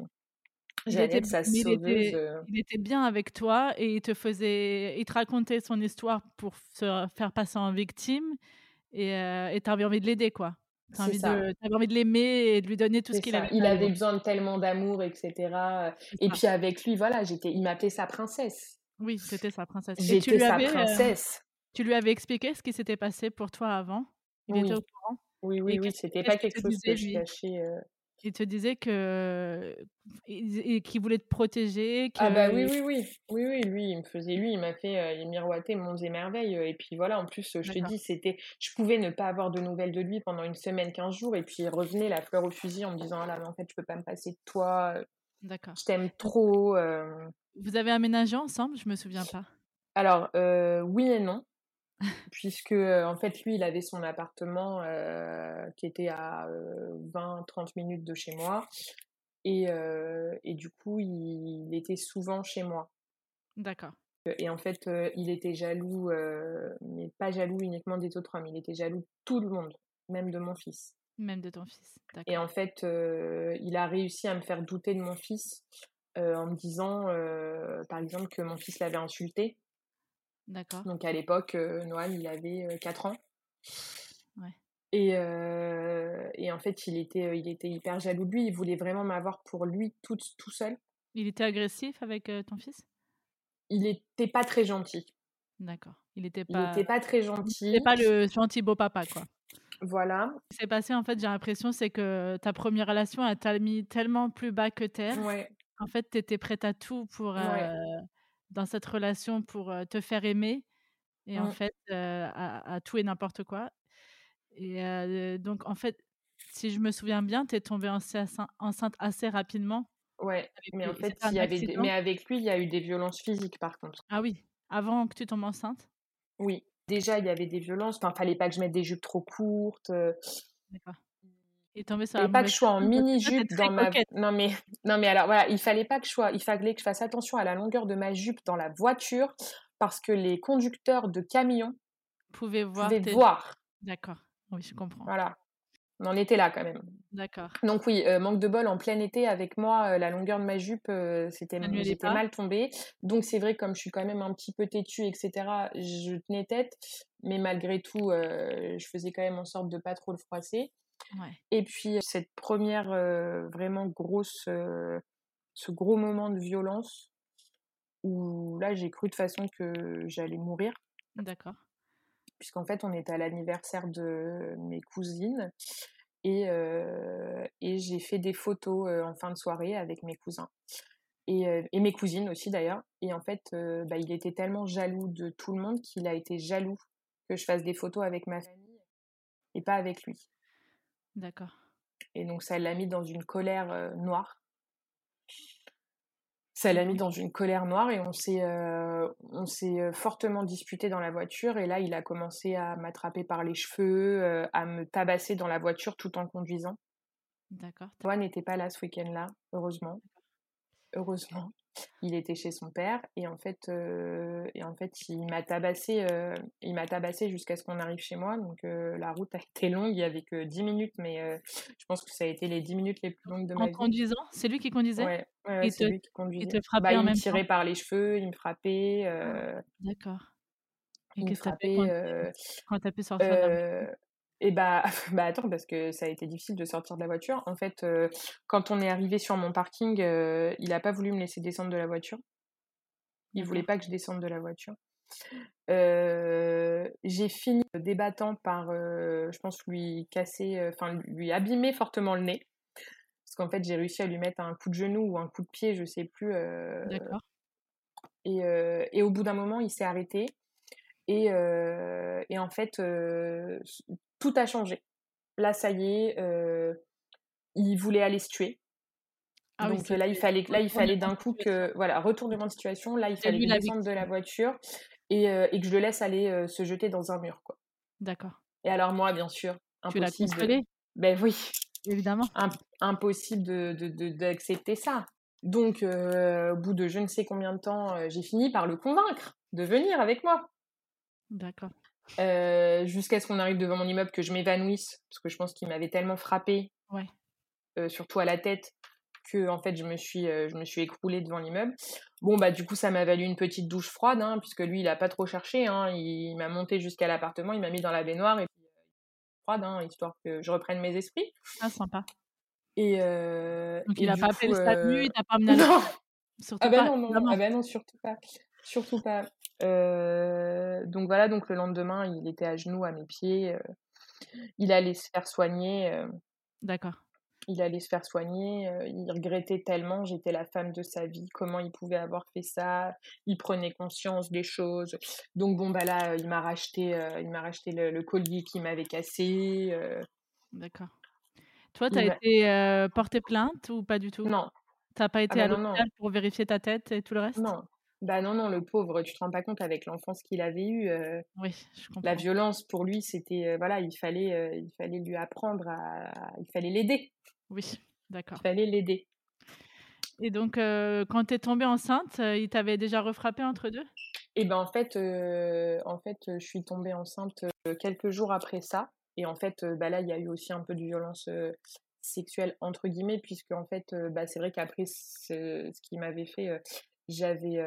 j'allais être sa sauveuse. Euh. Il était, bien avec toi et il te faisait. Il te racontait son histoire pour se faire passer en victime et euh, tu avais envie de l'aider, quoi. Tu avais envie de l'aimer et de lui donner tout ce qu'il avait. Il avait besoin de tellement d'amour, etc. Et puis avec lui, voilà, j'étais, il m'appelait sa princesse. Oui, c'était sa princesse. J'étais sa princesse. Tu lui avais expliqué ce qui s'était passé pour toi avant? Il Oui. était au courant? Oui, oui, Et oui, c'était pas quelque chose que je cachais, Il te disait que qu'il voulait te protéger, Ah bah, oui, oui, oui. Oui, oui, lui, il me faisait lui, il m'a fait, heu, il miroitait monts et merveilles, et puis voilà, en plus, je te dis, c'était je pouvais ne pas avoir de nouvelles de lui pendant une semaine, 15 jours et puis il revenait la fleur au fusil en me disant: «Ah là, mais en fait, je peux pas me passer de toi, D'accord. je t'aime trop», vous avez aménagé ensemble? Je me souviens pas. alors, heu, oui et non, puisque, heu, en fait, lui, il avait son appartement, heu, qui était à, heu, 20-30 minutes de chez moi et heu et du coup, il était souvent chez moi. D'accord. Et en fait, il était jaloux, mais pas jaloux uniquement des autres hommes, il était jaloux de tout le monde, même de mon fils. Même de ton fils, Et en fait, il a réussi à me faire douter de mon fils, en me disant, par exemple, que mon fils l'avait insulté. D'accord. Donc à l'époque, heu, Noam, il avait, heu, 4 ans Ouais. et et en fait, il était, il était hyper jaloux de lui. Il voulait vraiment m'avoir pour lui toute tout seul. Il était agressif avec, ton fils? Il était pas très gentil. D'accord. Il était Il pas était pas très il était gentil. pas le gentil beau papa, quoi. Voilà. Ce qui s'est passé, en fait, j'ai l'impression, c'est que ta 1re relation, elle t'a mis tellement plus bas que terre. Ouais, En fait, tu étais prête à tout pour, ouais. Dans cette relation pour, te faire aimer et en Mmh. fait, à à tout et n'importe quoi et donc en fait, si je me souviens bien, tu es tombée encein enceinte assez rapidement Ouais, mais en fait, C'était un il y avait des accident? mais avec lui, il y a eu des violences physiques par contre. Ah oui, avant que tu tombes enceinte? Oui, déjà, il y avait des violences, enfin, fallait pas que je mette des jupes trop courtes, D'accord. Il est tombé sur la pas que je sois en mini-jupe très dans ma coquette. non mais non mais alors voilà, il fallait pas que je sois il fallait que je fasse attention à la longueur de ma jupe dans la voiture parce que les conducteurs de camions Pouvait voir pouvaient tes voir. d'accord. Oui, je comprends. Voilà, on en était là quand même. D'accord. Donc oui, heu, manque de bol en plein été avec moi, heu, la longueur de ma jupe, heu, c'était j'étais mal tombée. Donc c'est vrai comme je suis quand même un petit peu têtue et cetera, je tenais tête, mais malgré tout, je faisais quand même en sorte de pas trop le froisser. Ouais. Et puis cette 1re, heu, vraiment grosse, ce gros moment de violence où là, j'ai cru de façon que j'allais mourir D'accord. puisqu'en fait, on était à l'anniversaire de mes cousines et et j'ai fait des photos, en fin de soirée avec mes cousins et et mes cousines aussi d'ailleurs et en fait, bah, il était tellement jaloux de tout le monde qu'il a été jaloux que je fasse des photos avec ma famille et pas avec lui D'accord. et donc ça l'a mis dans une colère, noire. Ça l'a mis dans une colère noire et on s'est, on s'est, fortement disputés dans la voiture et là, il a commencé à m'attraper par les cheveux, à me tabasser dans la voiture tout en conduisant. D'accord, Noah n'était pas là ce week-end-là, heureusement. Heureusement, il était chez son père et en fait, heu et en fait, il m'a tabassée, heu, il m'a tabassée jusqu'à ce qu'on arrive chez moi donc heu, la route a été longue, il y avait que 10 minutes mais je pense que ça a été les 10 minutes les plus longues de En ma vie. conduisant? C'est lui qui conduisait? Ouais, ouais, ouais, Il c'est te lui qui il conduisait. te Bah, frappait en il me même temps? tirait par les cheveux, il me frappait, heu, D'accord et qu'est-ce que fait quand frappait, tu heu quand tu as pu sortir de la voiture? Et bah bah, attends parce que ça a été difficile de sortir de la voiture. En fait, heu, quand on est arrivés sur mon parking, heu, il a pas voulu me laisser descendre de la voiture. Il voulait D'accord. pas que je descende de la voiture. Heu, j'ai fini débattant par, je pense lui casser, enfin lui abîmer fortement le nez. Parce qu'en fait, j'ai réussi à lui mettre un coup de genou ou un coup de pied, je sais plus, D'accord. et et au bout d'un moment, il s'est arrêté et et en fait, tout a changé. Là, ça y est, heu, il voulait aller se tuer. Ah oui, Donc là, il fallait là, il fallait d'un coup situation. que voilà, retournement de situation. Là, il fallait descende de la voiture et heu et que je le laisse aller, se jeter dans un mur, quoi. D'accord. Et alors moi, bien sûr, Tu l'as impossible de consolé? beh oui, Évidemment. imp impossible de de de d'accepter ça. Donc au bout de je ne sais combien de temps, j'ai fini par le convaincre de venir avec moi. D'accord. Heu, jusqu'à ce qu'on arrive devant mon immeuble, que je m'évanouisse, parce que je pense qu'il m'avait tellement frappée, Ouais. heu, surtout à la tête, qu'en fait je me suis, heu, je me suis écroulée devant l'immeuble. Bon bah, du coup, ça m'a valu une petite douche froide, hein, puisque lui, il a pas trop cherché, hein. Il m'a montée jusqu'à l'appartement, il m'a mis dans la baignoire et puis, froide, hein, histoire que je reprenne mes esprits. Ah sympa. Et Donc il a pas appelé coup, le SAMU, il t'a pas emmené à non! l'hôpital? Ah Surtout bah pas, non, ah bah non, surtout pas, surtout pas. Donc voilà, donc le lendemain, il était à genoux à mes pieds. il allait se faire soigner. D'accord. Il allait se faire soigner. il regrettait tellement. J'étais la femme de sa vie. Comment il pouvait avoir fait ça Il prenait conscience des choses. Donc bon bah là, il m'a racheté, il m'a racheté le, collier qui m'avait cassé. D'accord. Toi, tu as été porté plainte ou pas du tout? Non. T'as pas ah été bah à l'hôpital pour vérifier ta tête et tout le reste? Non. Bah non, non, le pauvre, tu te rends pas compte avec l'enfance qu'il avait eue. oui, je comprends. La violence pour lui, c'était voilà, il fallait, il fallait lui apprendre à, il fallait l'aider. Oui, d'accord. Il fallait l'aider. Et donc, quand tu es tombée enceinte, il t'avait déjà refrappé entre deux? Eh ben en fait, en fait, je suis tombée enceinte quelques jours après ça. Et en fait, bah là, il y a eu aussi un peu de violence sexuelle entre guillemets, puisque en fait, bah, c'est vrai qu'après ce, ce qui m'avait fait, j'avais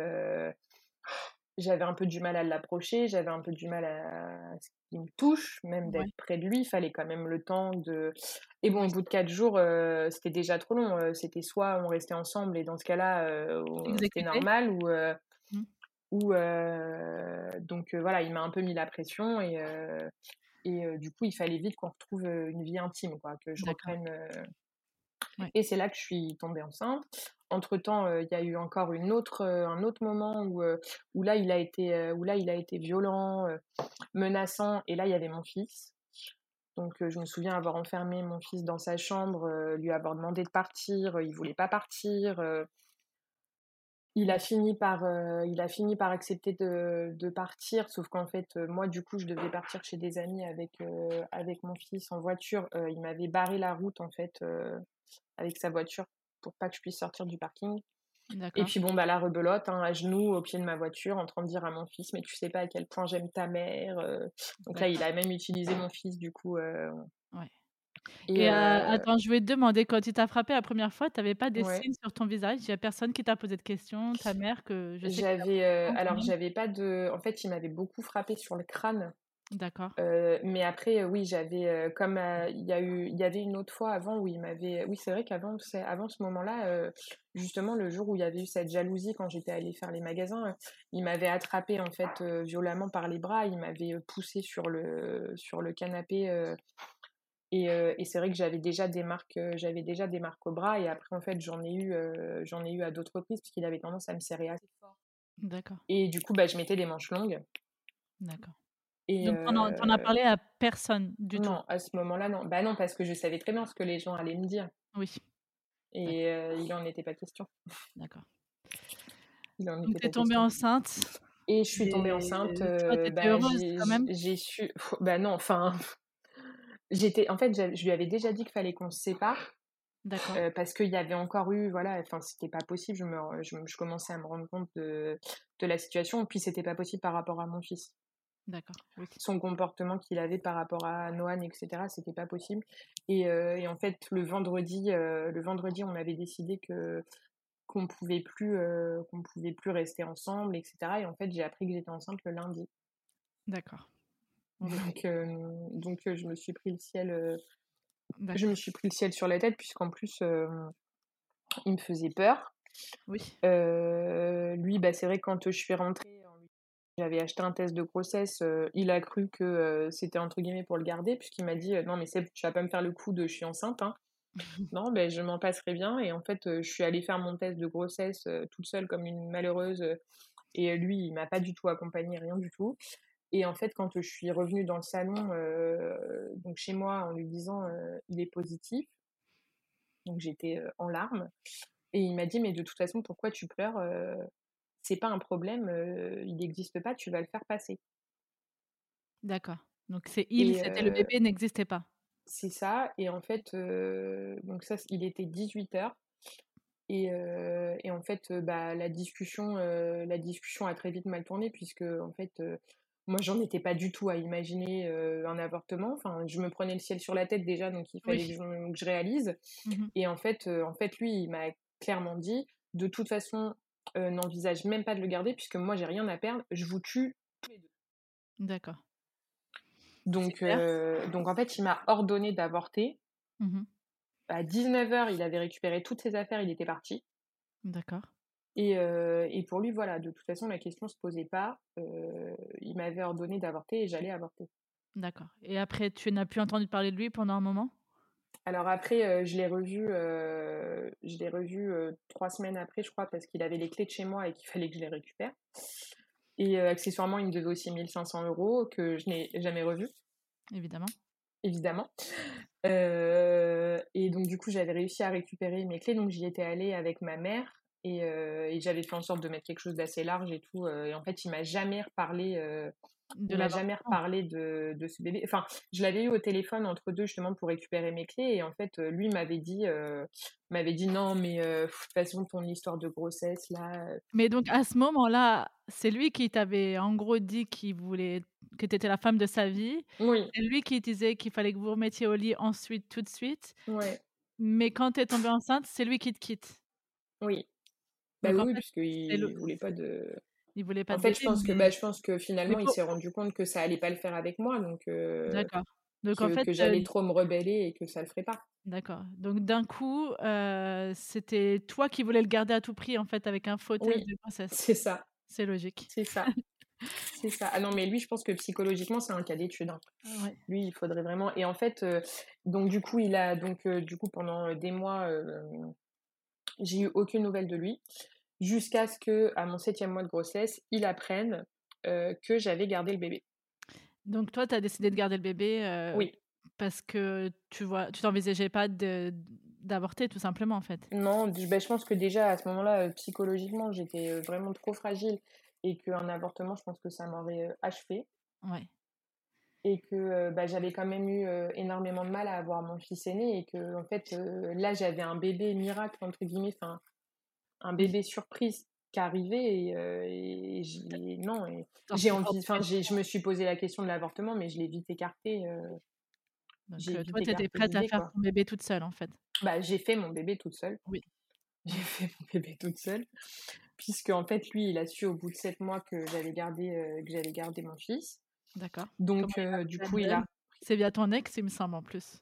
j'avais un peu du mal à l'approcher, j'avais un peu du mal à ce qu'il me touche, même d'être près de lui, il fallait quand même le temps de... Et bon, au bout de quatre jours, c'était déjà trop long. c'était soit on restait ensemble et dans ce cas-là, c'était normal, ou... Mmh. ou donc voilà, il m'a un peu mis la pression et, et du coup, il fallait vite qu'on retrouve une vie intime, quoi, que je reprenne... Et c'est là que je suis tombée enceinte. Entre-temps, il y a eu encore une autre, un autre moment où, où, là, il a été, où là, il a été violent, menaçant, et là, il y avait mon fils. Donc, je me souviens avoir enfermé mon fils dans sa chambre, lui avoir demandé de partir, il voulait pas partir. il a fini par, il a fini par accepter de, de partir, sauf qu'en fait, moi, du coup, je devais partir chez des amis avec, avec mon fils en voiture. il m'avait barré la route, en fait, avec sa voiture pour pas que je puisse sortir du parking. Et puis bon, bah la rebelote, hein, à genoux au pied de ma voiture, en train de dire à mon fils, mais tu sais pas à quel point j'aime ta mère. Euh. Donc là, il a même utilisé mon fils, du coup. Euh. Ouais. Et, euh, attends, je vais te demander, quand il t'a frappé la première fois, tu n'avais pas des signes sur ton visage? Il n'y a personne qui t'a posé de questions? Ta mère que J'avais, alors j'avais pas de. En fait, il m'avait beaucoup frappé sur le crâne. D'accord. mais après, oui, j'avais comme il y a eu, il y avait une autre fois avant où il m'avait, oui, c'est vrai qu'avant, avant ce moment-là, justement le jour où il y avait eu cette jalousie quand j'étais allée faire les magasins, il m'avait attrapé en fait violemment par les bras, il m'avait poussé sur le sur le canapé. et, et c'est vrai que j'avais déjà des marques, j'avais déjà des marques au bras et après en fait j'en ai eu, j'en ai eu à d'autres reprises parce qu'il avait tendance à me serrer assez fort. D'accord. Et du coup, bah, je mettais des manches longues. D'accord. Donc, tu n'en as parlé à personne du tout? Non, à ce moment-là, non. Bah non, parce que je savais très bien ce que les gens allaient me dire. Oui. Et il n'en était pas question. D'accord. Donc, tu es tombée enceinte Et je suis tombée enceinte. Toi, bah, heureuse quand même? J'ai su. Bah non, enfin. J'étais. En fait, je lui avais déjà dit qu'il fallait qu'on se sépare. D'accord. parce qu'il y avait encore eu, voilà, enfin, c'était pas possible. Je, me, je, je, commençais à me rendre compte de, de la situation. Et puis, c'était pas possible par rapport à mon fils. D'accord. Son comportement qu'il avait par rapport à Noan, etc., c'était pas possible. Et, euh, et, en fait, le vendredi, euh, le vendredi, on avait décidé que qu'on pouvait plus, euh, qu'on pouvait plus rester ensemble, etc. Et en fait, j'ai appris que j'étais enceinte le lundi. D'accord. Donc, donc, je me suis pris le ciel. je me suis pris le ciel sur la tête puisqu'en plus, il me faisait peur. Oui. lui, bah, c'est vrai quand je suis rentrée j'avais acheté un test de grossesse, il a cru que c'était entre guillemets pour le garder, puisqu'il m'a dit Non, mais tu vas pas me faire le coup de je suis enceinte. Hein. non, ben, je m'en passerai bien. Et en fait, je suis allée faire mon test de grossesse toute seule comme une malheureuse. et lui, il m'a pas du tout accompagnée, rien du tout. Et en fait, quand je suis revenue dans le salon, donc chez moi, en lui disant Il est positif, donc j'étais en larmes. Et il m'a dit Mais de toute façon, pourquoi tu pleures c'est pas un problème, il n'existe pas, tu vas le faire passer. D'accord. Donc c'est il, c'était le bébé n'existait pas. C'est ça. Et en fait, donc ça, il était 18h. Et, et, en fait, bah, la, discussion, la discussion a très vite mal tourné, puisque en fait, moi, j'en étais pas du tout à imaginer un avortement. Enfin, je me prenais le ciel sur la tête déjà, donc il fallait que, je, réalise. Mmh et en fait, en fait, lui, il m'a clairement dit, de toute façon, euh, n'envisage même pas de le garder puisque moi j'ai rien à perdre, je vous tue tous les deux. D'accord. Donc, euh, donc en fait, il m'a ordonné d'avorter. Mmh à 19h, il avait récupéré toutes ses affaires, il était parti. D'accord. Et, et, pour lui, voilà, de toute façon, la question ne se posait pas. il m'avait ordonné d'avorter et j'allais avorter. D'accord. Et après, tu n'as plus entendu parler de lui pendant un moment? Alors après, je l'ai revu, je l'ai revu trois semaines après, je crois, parce qu'il avait les clés de chez moi et qu'il fallait que je les récupère. Et accessoirement, il me devait aussi 1500 euros que je n'ai jamais revu. Évidemment. Évidemment. et donc, du coup, j'avais réussi à récupérer mes clés. Donc, j'y étais allée avec ma mère. Et, et j'avais fait en sorte de mettre quelque chose d'assez large et tout. et en fait, il m'a jamais reparlé de la jamais reparlé de, de, ce bébé. Enfin, je l'avais eu au téléphone entre deux justement pour récupérer mes clés et en fait, lui m'avait dit, m'avait dit non, mais de toute façon ton histoire de grossesse là. Mais donc à ce moment-là, c'est lui qui t'avait en gros dit qu'il voulait que tu étais la femme de sa vie. Oui. C'est lui qui disait qu'il fallait que vous remettiez au lit ensuite, tout de suite. Ouais. Mais quand tu es tombée enceinte, c'est lui qui te quitte. Oui. Bah oui, puisqu'il ne voulait pas de. Il voulait pas en fait, je pense que bah, je pense que finalement, il s'est rendu compte que ça allait pas le faire avec moi, donc D'accord. Donc que, en fait, que j'allais trop me rebeller et que ça le ferait pas. D'accord. Donc d'un coup, c'était toi qui voulais le garder à tout prix en fait avec un fauteuil de princesse. C'est ça. C'est logique. C'est ça. c'est ça. Ah non, mais lui, je pense que psychologiquement, c'est un cas d'étude. Hein. Ouais. Lui, il faudrait vraiment. Et en fait, donc du coup, il a donc du coup pendant des mois, j'ai eu aucune nouvelle de lui jusqu'à ce que, à mon septième mois de grossesse, il apprenne que j'avais gardé le bébé. Donc toi, tu as décidé de garder le bébé Oui. Parce que tu vois, tu t'envisageais pas d'avorter tout simplement en fait? Non, ben, je pense que déjà à ce moment-là, psychologiquement, j'étais vraiment trop fragile et qu'un avortement, je pense que ça m'aurait achevé. Ouais. Et que bah, j'avais quand même eu énormément de mal à avoir mon fils aîné et que en fait là j'avais un bébé miracle entre guillemets, enfin un bébé surprise qui arrivait et, et j'ai non et j'ai envie enfin je me suis posé la question de l'avortement mais je l'ai vite écarté donc toi tu étais prête à faire ton bébé toute seule en fait. Bah j'ai fait mon bébé toute seule. Oui. J'ai fait mon bébé toute seule puisque en fait lui il a su au bout de sept mois que j'avais gardé que j'allais garder mon fils. D'accord. Donc du coup il a c'est via ton ex il me semble en plus.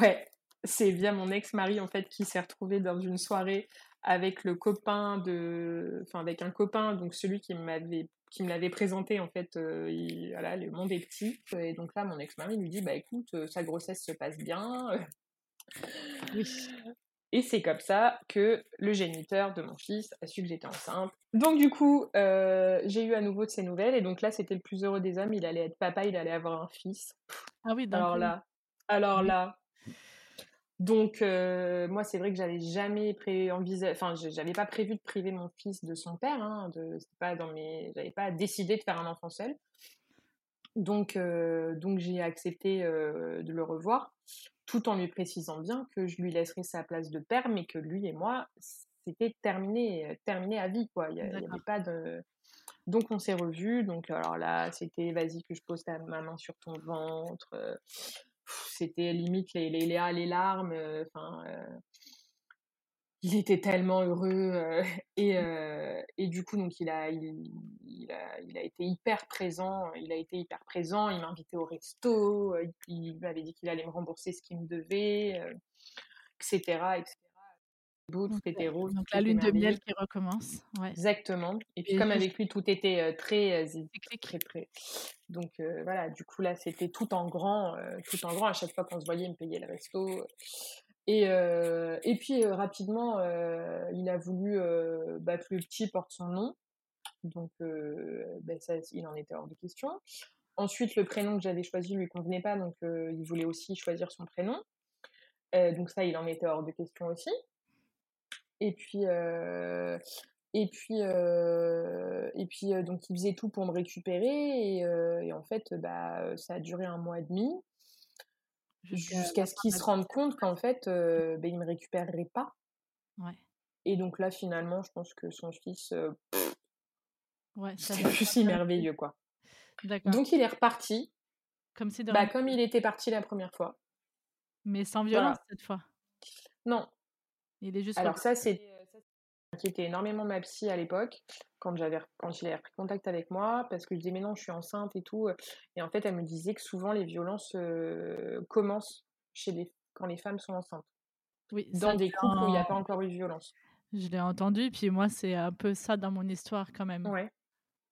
Ouais c'est via mon ex-mari en fait qui s'est retrouvé dans une soirée avec le copain de, enfin avec un copain, donc celui qui m'avait qui me l'avait présenté en fait, il, voilà, le monde est petit. Et donc là, mon ex-mari lui dit, bah écoute, sa grossesse se passe bien. Oui. Et c'est comme ça que le géniteur de mon fils a su que j'étais enceinte. Donc du coup, j'ai eu à nouveau de ces nouvelles. Et donc là, c'était le plus heureux des hommes. Il allait être papa, il allait avoir un fils. Ah oui, Alors là, alors là, donc, moi, c'est vrai que j'avais jamais envisagé, enfin, j'avais pas prévu de priver mon fils de son père. Hein, de, pas dans mes, j'avais pas décidé de faire un enfant seul. Donc, donc j'ai accepté de le revoir, tout en lui précisant bien que je lui laisserais sa place de père, mais que lui et moi, c'était terminé, terminé à vie, quoi. Il n'y avait pas de. Donc on s'est revus. Donc alors là, c'était vas-y que je pose ta, ma main sur ton ventre c'était limite les, larmes. Enfin, il était tellement heureux et, et, du coup donc il a été hyper présent il a été hyper présent il m'a invité au resto il, m'avait dit qu'il allait me rembourser ce qu'il me devait etc donc la lune de miel qui recommence ouais. exactement et puis comme avec lui tout était très très très donc voilà, du coup là c'était tout en grand, tout en grand. À chaque fois qu'on se voyait, il me payait le resto. Et, et puis rapidement, il a voulu bah, que le petit porte son nom. Donc bah, ça, il en était hors de question. Ensuite, le prénom que j'avais choisi lui convenait pas, donc il voulait aussi choisir son prénom. donc ça, il en était hors de question aussi. Et puis, et puis, et puis donc il faisait tout pour me récupérer et, en fait, bah, ça a duré un mois et demi jusqu'à ce qu'il se rende compte qu'en fait, bah, il me récupérerait pas. Ouais. Et donc là, finalement, je pense que son fils, ouais, c'est plus si merveilleux, quoi. Donc il est reparti. Comme, bah, comme il était parti la première fois. Mais sans violence cette fois. Non. Il est juste. Alors ça, c'est inquiétait énormément ma psy à l'époque, quand, j'avais, quand il avait repris contact avec moi, parce que je disais, mais non, je suis enceinte et tout. Et en fait, elle me disait que souvent, les violences commencent chez les, quand les femmes sont enceintes. Oui, dans des couples où il n'y a pas encore eu de violence. Je l'ai entendu, puis moi, c'est un peu ça dans mon histoire quand même. Ouais.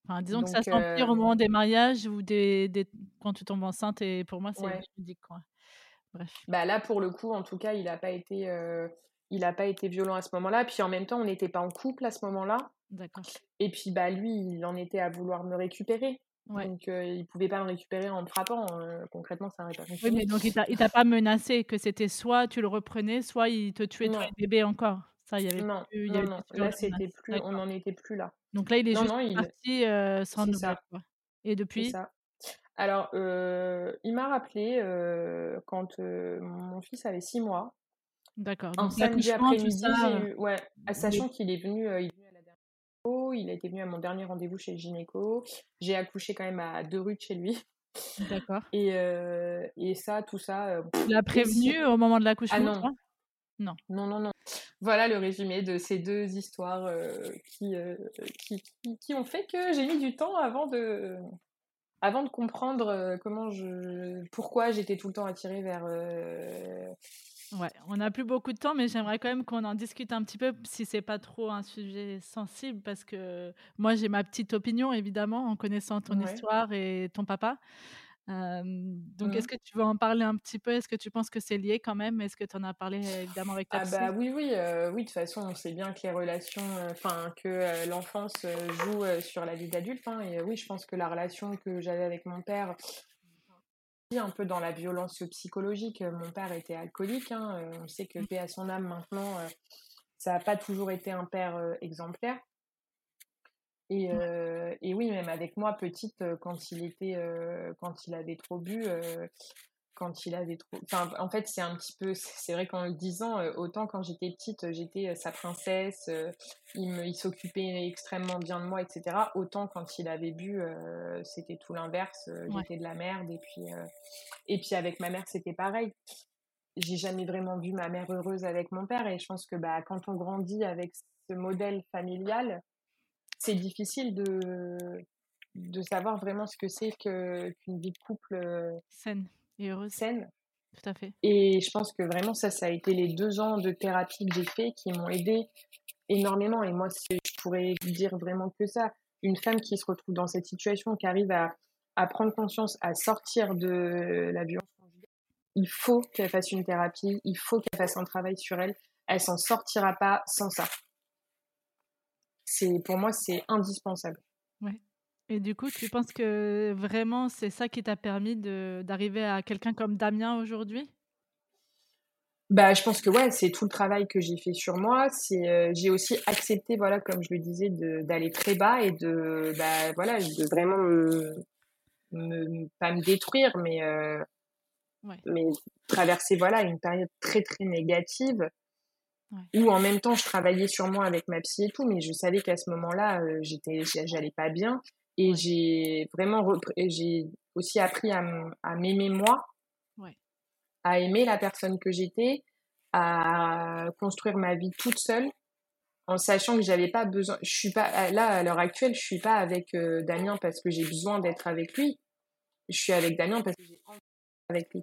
Enfin, disons que ça s'empire au moment des mariages ou des des quand tu tombes enceinte et pour moi, c'est Ouais. quoi. Bref. Bah, là, pour le coup, en tout cas, il a pas été, il a pas été violent à ce moment-là. Puis en même temps, on n'était pas en couple à ce moment-là. D'accord. Et puis, bah, lui, il en était à vouloir me récupérer. Ouais. Donc heu, il pouvait pas me récupérer en me frappant, heu, concrètement, ça aurait pas Oui, fonctionné. mais donc il t'a il t'a pas menacé, que c'était soit tu le reprenais, soit il te tuait le bébé encore? Ça, il y avait Non, plus y non, avait non, là, c'était plus on n'en était plus là. Donc là, il est Non, juste non, il parti, heu, sans quoi. Et depuis? ça. Alors, heu, il m'a rappelé, heu, quand, heu, mon fils avait 6 mois. D'accord, Un donc samedi après-midi, eu ouais, ah, les sachant qu'il est venu, heu, il est venu à la dernière gynéco, il a été venu à mon dernier rendez-vous chez le gynéco. J'ai accouché quand même à 2 rues de chez lui. D'accord. Et heu, et ça, tout ça, Tu l'as aussi prévenu au moment de ah l'accouchement, non. Non. Non, non, non. Voilà le résumé de ces 2 histoires, qui, qui qui qui ont fait que j'ai mis du temps avant de avant de comprendre, comment je pourquoi j'étais tout le temps attirée vers, Ouais, on n'a plus beaucoup de temps, mais j'aimerais quand même qu'on en discute un petit peu, si c'est pas trop un sujet sensible, parce que moi, j'ai ma petite opinion, évidemment, en connaissant ton Ouais. histoire et ton papa. Donc est-ce Mmh. que tu veux en parler un petit peu? Est-ce que tu penses que c'est lié quand même? Est-ce que tu en as parlé, évidemment, avec ta Ah bah, oui, oui, oui, de toute façon, on sait bien que les relations, enfin que, l'enfance, joue, sur la vie d'adulte, hein et oui, je pense que la relation que j'avais avec mon père un peu dans la violence psychologique. Heu, mon père était alcoolique, hein, heu, on sait que Mmh. paix à son âme maintenant, heu, ça a pas toujours été un père, exemplaire. Et heu, et oui, même avec moi petite, quand il était, quand il avait trop bu, quand il avait trop enfin, en fait, c'est un petit peu c'est vrai qu'en le disant, heu, autant quand j'étais petite, heu, j'étais, heu, sa princesse, il me il s'occupait extrêmement bien de moi et cetera. Autant quand il avait bu, c'était tout l'inverse, heu, Ouais. j'étais de la merde et puis, et puis avec ma mère, c'était pareil. J'ai jamais vraiment vu ma mère heureuse avec mon père et je pense que, bah, quand on grandit avec ce modèle familial, c'est difficile de de savoir vraiment ce que c'est que qu'une vie de couple, Saine et heureuse. saine. Tout à fait. Et je pense que vraiment ça, ça a été les 2 ans de thérapie que j'ai fait qui m'ont aidée énormément et moi, je pourrais dire vraiment que ça. Une femme qui se retrouve dans cette situation, qui arrive à à prendre conscience, à sortir de la violence conjugale, il faut qu'elle fasse une thérapie, il faut qu'elle fasse un travail sur elle. Elle s'en sortira pas sans ça. C'est pour moi, c'est indispensable. Ouais. Et du coup, tu penses que vraiment c'est ça qui t'a permis de d'arriver à quelqu'un comme Damien aujourd'hui? Bah, je pense que ouais, c'est tout le travail que j'ai fait sur moi. C'est, heu, j'ai aussi accepté, voilà, comme je le disais, de d'aller très bas et de, bah, voilà, de vraiment me me pas me détruire, mais Ouais. mais traverser, voilà, une période très, très négative Ouais. où en même temps je travaillais sur moi avec ma psy et tout, mais je savais qu'à ce moment-là, heu, j'étais j'a j'allais pas bien et Ouais. j'ai vraiment j'ai aussi appris à m'aimer moi Ouais. à aimer la personne que j'étais, à construire ma vie toute seule, en sachant que j'avais pas besoin je suis pas là, à l'heure actuelle, je suis pas avec, heu, Damien parce que j'ai besoin d'être avec lui. Je suis avec Damien parce que j'ai envie d'être avec lui.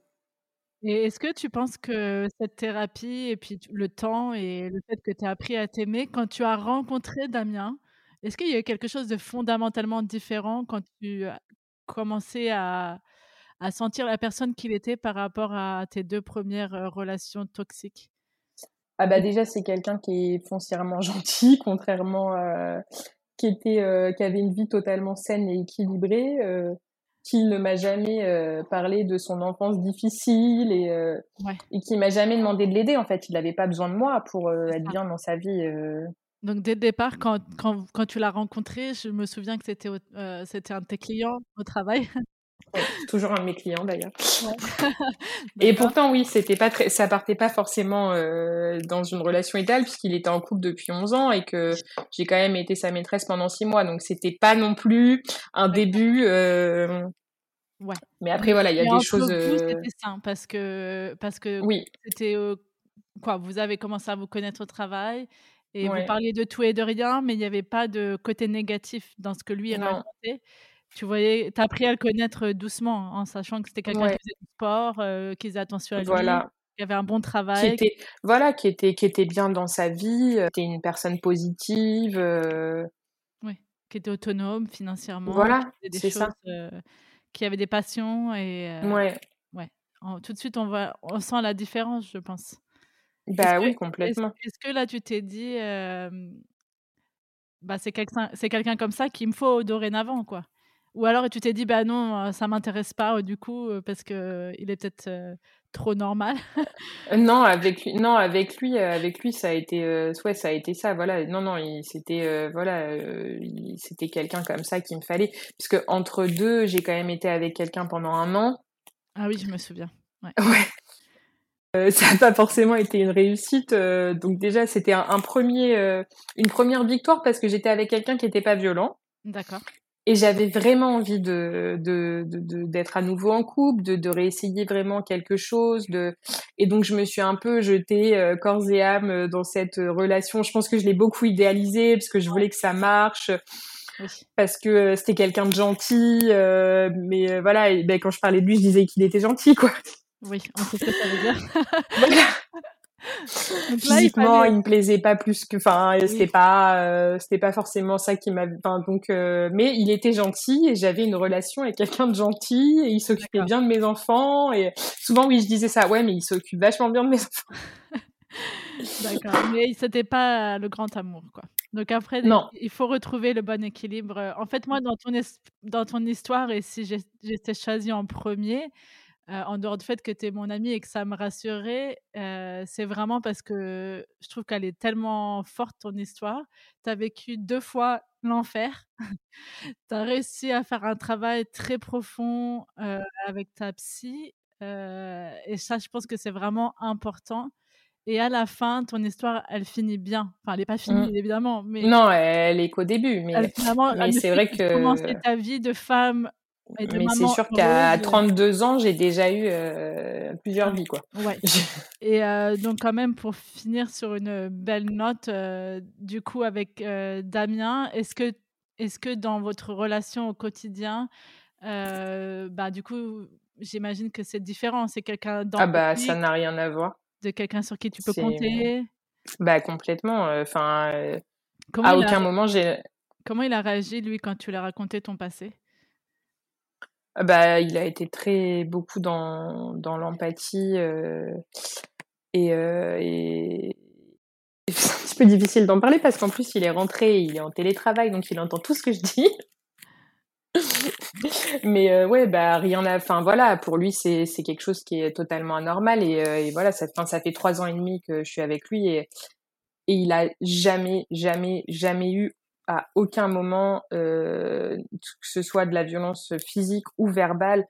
Et est-ce que tu penses que cette thérapie et puis le temps et le fait que tu aies appris à t'aimer, quand tu as rencontré Damien, est-ce qu'il y a eu quelque chose de fondamentalement différent quand tu as commencé à à sentir la personne qu'il était par rapport à tes 2 premières, relations toxiques? Ah bah, déjà, c'est quelqu'un qui est foncièrement gentil, contrairement, heu, qui était, qui avait une vie totalement saine et équilibrée, qui ne m'a jamais, parlé de son enfance difficile et Ouais. et qui m'a jamais demandé de l'aider, en fait. Il avait pas besoin de moi pour, être bien dans sa vie, Donc dès le départ, quand quand quand tu l'as rencontré, je me souviens que c'était au heu, c'était un de tes clients au travail. Ouais, toujours un de mes clients d'ailleurs. Ouais. Et pourtant oui, c'était pas très ça partait pas forcément, heu, dans une relation idéale puisqu'il était en couple depuis 11 ans et que j'ai quand même été sa maîtresse pendant 6 mois, donc c'était pas non plus un début, hem Ouais. mais après voilà, il y a des choses, heu c'était sain parce que parce que Oui. c'était, quoi? Vous avez commencé à vous connaître au travail et vous Ouais. parliez de tout et de rien, mais il y avait pas de côté négatif dans ce que lui Non. racontait. Tu voyais tu as appris à le connaître, doucement en sachant que c'était quelqu'un qui Ouais. faisait du sport, heu, qui faisait attention à lui. Voilà. qui avait un bon qui travail. était voilà, qui était qui était bien dans sa vie, heu, était une personne positive, Oui, qui était autonome financièrement, qui Voilà, c'est ça. qui avait des passions et ouais, en tout de suite, on va on sent la différence, je pense. Bah que oui, complètement. est-ce que là, tu t'es dit, «Bah, c'est quelqu'un c'est quelqu'un comme ça qu'il me faut dorénavant, quoi»? Ou alors tu t'es dit: «Bah non, ça m'intéresse pas, du coup, parce qu'il est peut-être, trop normal»? Non, avec lui non, avec lui, avec lui, ça a été, ouais, ça a été ça, voilà. Non, non, il c'était, voilà, il c'était quelqu'un comme ça qu'il me fallait. Puisqu'entre 2, j'ai quand même été avec quelqu'un pendant 1 an. Ah oui, je me souviens, ouais. Ouais. Heu, ça a pas forcément été une réussite, heu, donc déjà, c'était un un 1er, heu, une 1re victoire parce que j'étais avec quelqu'un qui était pas violent D'accord. et j'avais vraiment envie de d'être à nouveau en couple, de de réessayer vraiment quelque chose, de et donc je me suis un peu jetée, corps et âme, dans cette relation. Je pense que je l'ai beaucoup idéalisée parce que je voulais que ça marche, Oui. parce que, c'était quelqu'un de gentil, mais voilà et beh, quand je parlais de lui, je disais qu'il était gentil, quoi. Oui, on sait ce que ça veut dire. Voilà. Donc là, il Physiquement, fallait il me plaisait pas plus que enfin, c'était Oui. pas, heu, c'était pas forcément ça qui m'av enfin donc heu, mais il était gentil et j'avais une relation avec quelqu'un de gentil et il s'occupait bien de mes enfants et souvent, oui, je disais ça: «Ouais, mais il s'occupe vachement bien de mes enfants». D'accord, mais c'était pas le grand amour, quoi. Donc après, Non. il faut retrouver le bon équilibre, en fait, moi, dans ton dans ton histoire et si j'étais choisie en 1er, heu, en dehors du fait que tu es mon amie et que ça me rassurait, heu, c'est vraiment parce que je trouve qu'elle est tellement forte, ton histoire. Tu as vécu 2 fois l'enfer. Tu as réussi à faire un travail très profond, heu, avec ta psy, et ça, je pense que c'est vraiment important et à la fin, ton histoire, elle finit bien. Enfin, elle est pas Mmh. finie, évidemment, mais Non, elle est qu'au début, mais mais c'est vrai que commencer ta vie de femme mais c'est sûr qu'à heu 32 ans, j'ai déjà eu, heu, plusieurs vies, quoi. ouais et heu, donc quand même pour finir sur une belle note, du coup avec, Damien, est-ce que est-ce que dans votre relation au quotidien, bah, du coup, j'imagine que c'est différent, c'est quelqu'un Ah bah, ça n'a rien à voir. de quelqu'un sur qui tu peux compter? bah, complètement, enfin, à a aucun moment j'ai comment il a réagi, lui, quand tu lui as raconté ton passé? Ah bah, il a été très beaucoup dans dans l'empathie, heu et et c'est un petit peu difficile d'en parler parce qu'en plus, il est rentré, il est en télétravail, donc il entend tout ce que je dis. Mais heu, ouais, bah, rien à enfin, voilà, pour lui, c'est quelque chose qui est totalement anormal et et voilà, ça fait 3 ans et demi que je suis avec lui et et il a jamais, jamais, jamais eu, à aucun moment, heu, que ce soit de la violence physique ou verbale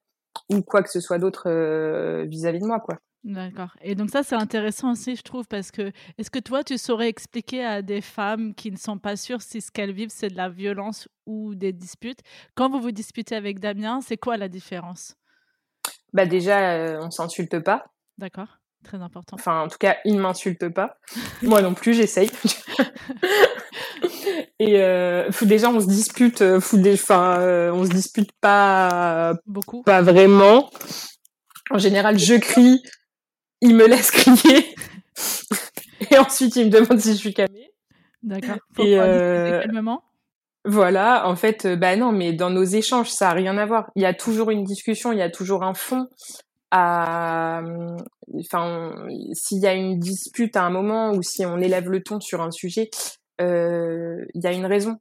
ou quoi que ce soit d'autre, heu, vis-à-vis de moi, quoi. D'accord et donc ça, c'est intéressant aussi, je trouve, parce que est-ce que toi, tu saurais expliquer à des femmes qui ne sont pas sûres si ce qu'elles vivent, c'est de la violence ou des disputes? Quand vous vous disputez avec Damien, c'est quoi la différence? Bah, déjà, heu, on s'insulte pas. D'accord, très important. Enfin, en tout cas, il m'insulte pas. Moi non plus, j'essaye. Et faut déjà, on se dispute, dé enfin, heu, on se dispute pas Beaucoup. pas vraiment. En général, je crie, il me laisse crier et ensuite, il me demande si je suis calmée D'accord, et calmement? voilà, en fait, heu, bah, non, mais dans nos échanges, ça a rien à voir. Il y a toujours une discussion, il y a toujours un fond à, enfin, s'il y a une dispute à un moment ou si on élève le ton sur un sujet, il y a une raison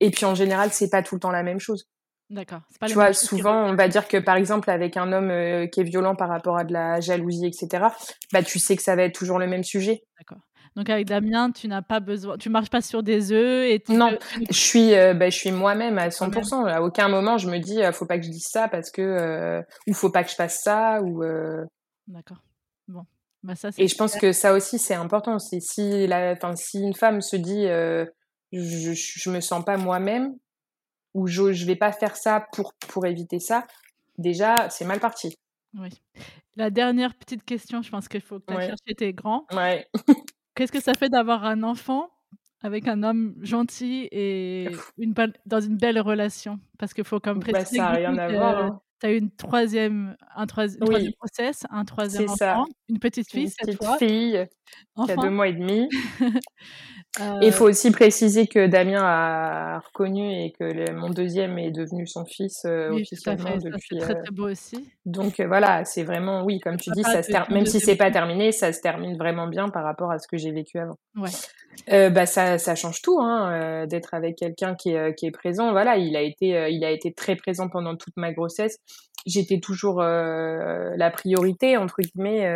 et puis, en général, c'est pas tout le temps la même chose. D'accord, Tu les vois, souvent, on va dire que, par exemple, avec un homme, heu, qui est violent par rapport à de la jalousie et cetera, bah, tu sais que ça va être toujours le même sujet. D'accord, donc avec Damien, tu n'as pas besoin tu marches pas sur des œufs et tu Non, ne je suis, heu, bah, je suis moi-même à es cent pour toi-même. cent. À aucun moment, je me dis: «Heu, faut pas que je dise ça parce que, heu» ou «Faut pas que je fasse ça» ou D'accord, bon, bah, ça, et je pense que ça aussi, c'est important. C'est si la si une femme se dit, «Je je me sens pas moi-même» ou «Je je vais pas faire ça pour pour éviter ça», déjà, c'est mal parti. Oui. La dernière petite question, je pense qu'il faut que tu Ouais. chercher tes grands. Ouais. Qu'est-ce que ça fait d'avoir un enfant avec un homme gentil et une dans une belle relation Parce qu'il faut comme bah, préciser ça voir. Hein. Tu as une troisième, un, troisième, oui. process, un troisième enfant, une petite fille une petite fille qui a deux mois et demi. Il euh, faut aussi préciser que Damien a reconnu et que mon deuxième est devenu son fils euh, officiellement depuis. C'est très, euh, très beau aussi. Donc voilà, c'est vraiment, oui, comme tu dis, ça se même si c'est pas terminé, ça se termine vraiment bien par rapport à ce que j'ai vécu avant. Ouais. bah ça, ça change tout, hein, d'être avec quelqu'un qui est, qui est présent. Voilà, il a été, il a été très présent pendant toute ma grossesse. J'étais toujours la priorité entre guillemets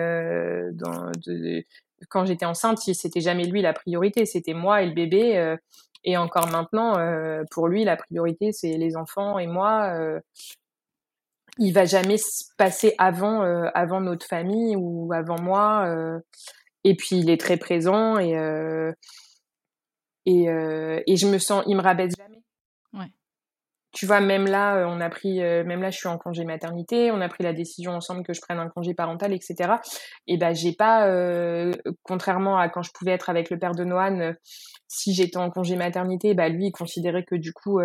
dans de, quand j'étais enceinte, c'était jamais lui la priorité, c'était moi et le bébé. Euh, et encore maintenant, euh, pour lui, la priorité, c'est les enfants et moi. Euh, il va jamais se passer avant, avant notre famille ou avant moi. et puis, il est très présent et, et, et je me sens, il me rabaisse jamais tu vois, même là, euh, on a pris, euh, même là, je suis en congé maternité, on a pris la décision ensemble que je prenne un congé parental, etc. Et ben, j'ai pas, euh, contrairement à quand je pouvais être avec le père de Noan, si j'étais en congé maternité, bah lui, il considérait que du coup,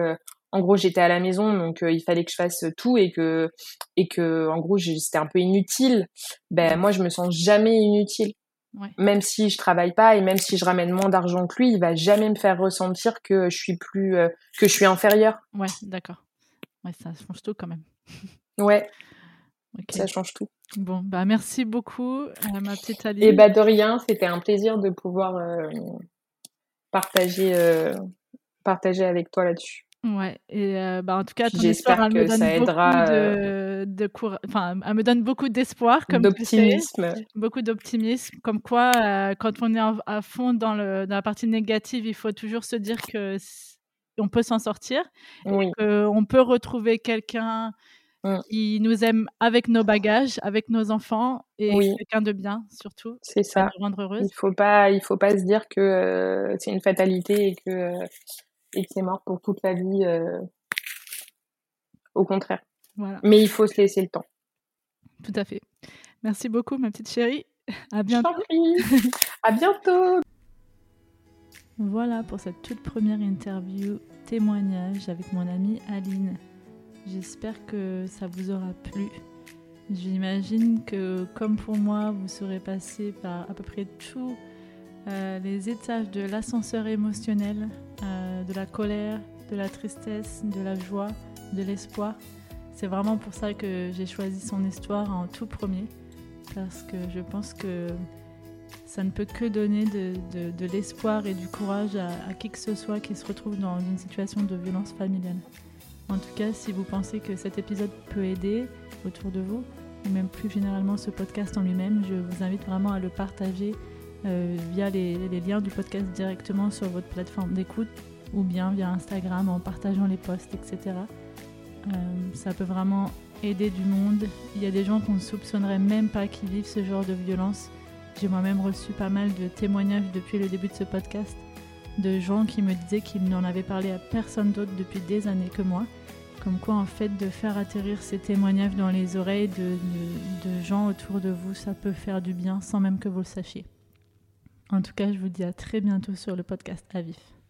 en gros, j'étais à la maison, donc il fallait que je fasse tout et que, et que, en gros, c'était un peu inutile. Ben, moi, je me sens jamais inutile. Même si je travaille pas et même si je ramène moins d'argent que lui, il va jamais me faire ressentir que je suis plus euh, que je suis inférieure. Ouais, d'accord. Ouais, ça change tout quand même. Ouais. Ça change tout. Bon, bah merci beaucoup, euh, ma petite Aline. Et bah de rien, c'était un plaisir de pouvoir euh, partager partager avec toi là-dessus. Ouais, et bah, en tout cas, ton histoire, elle me donne ça aidera, de, de enfin, elle me donne beaucoup d'espoir, comme d'optimisme, beaucoup d'optimisme, comme quoi, quand on est à fond dans, le, dans la partie négative, il faut toujours se dire que on peut s'en sortir, oui. on peut retrouver quelqu'un mmh. qui nous aime avec nos bagages, avec nos enfants et quelqu'un de bien surtout. C'est ça. Rendre heureuse. Il faut pas, il faut pas se dire que c'est une fatalité et que et que c'est mort pour toute la vie. Euh, au contraire. Mais il faut se laisser le temps. Tout à fait. Merci beaucoup, ma petite chérie. À bientôt. à bientôt. Voilà pour cette toute première interview témoignage avec mon amie Aline. J'espère que ça vous aura plu. J'imagine que comme pour moi, vous serez passé par à peu près tous euh, les étages de l'ascenseur émotionnel euh, de la colère, de la tristesse, de la joie, de l'espoir. C'est vraiment pour ça que j'ai choisi son histoire en tout premier, parce que je pense que ça ne peut que donner de, l'espoir et du courage à, qui que ce soit qui se retrouve dans une situation de violence familiale. En tout cas, si vous pensez que cet épisode peut aider autour de vous, ou même plus généralement ce podcast en lui-même, je vous invite vraiment à le partager euh, via les, liens du podcast directement sur votre plateforme d'écoute ou bien via Instagram en partageant les posts, etc. Euh, ça peut vraiment aider du monde. Il y a des gens qu'on ne soupçonnerait même pas qui vivent ce genre de violence. J'ai moi-même reçu pas mal de témoignages depuis le début de ce podcast de gens qui me disaient qu'ils n'en avaient parlé à personne d'autre depuis des années que moi. Comme quoi, en fait, de faire atterrir ces témoignages dans les oreilles de, de gens autour de vous, ça peut faire du bien sans même que vous le sachiez. En tout cas, je vous dis à très bientôt sur le podcast Avif.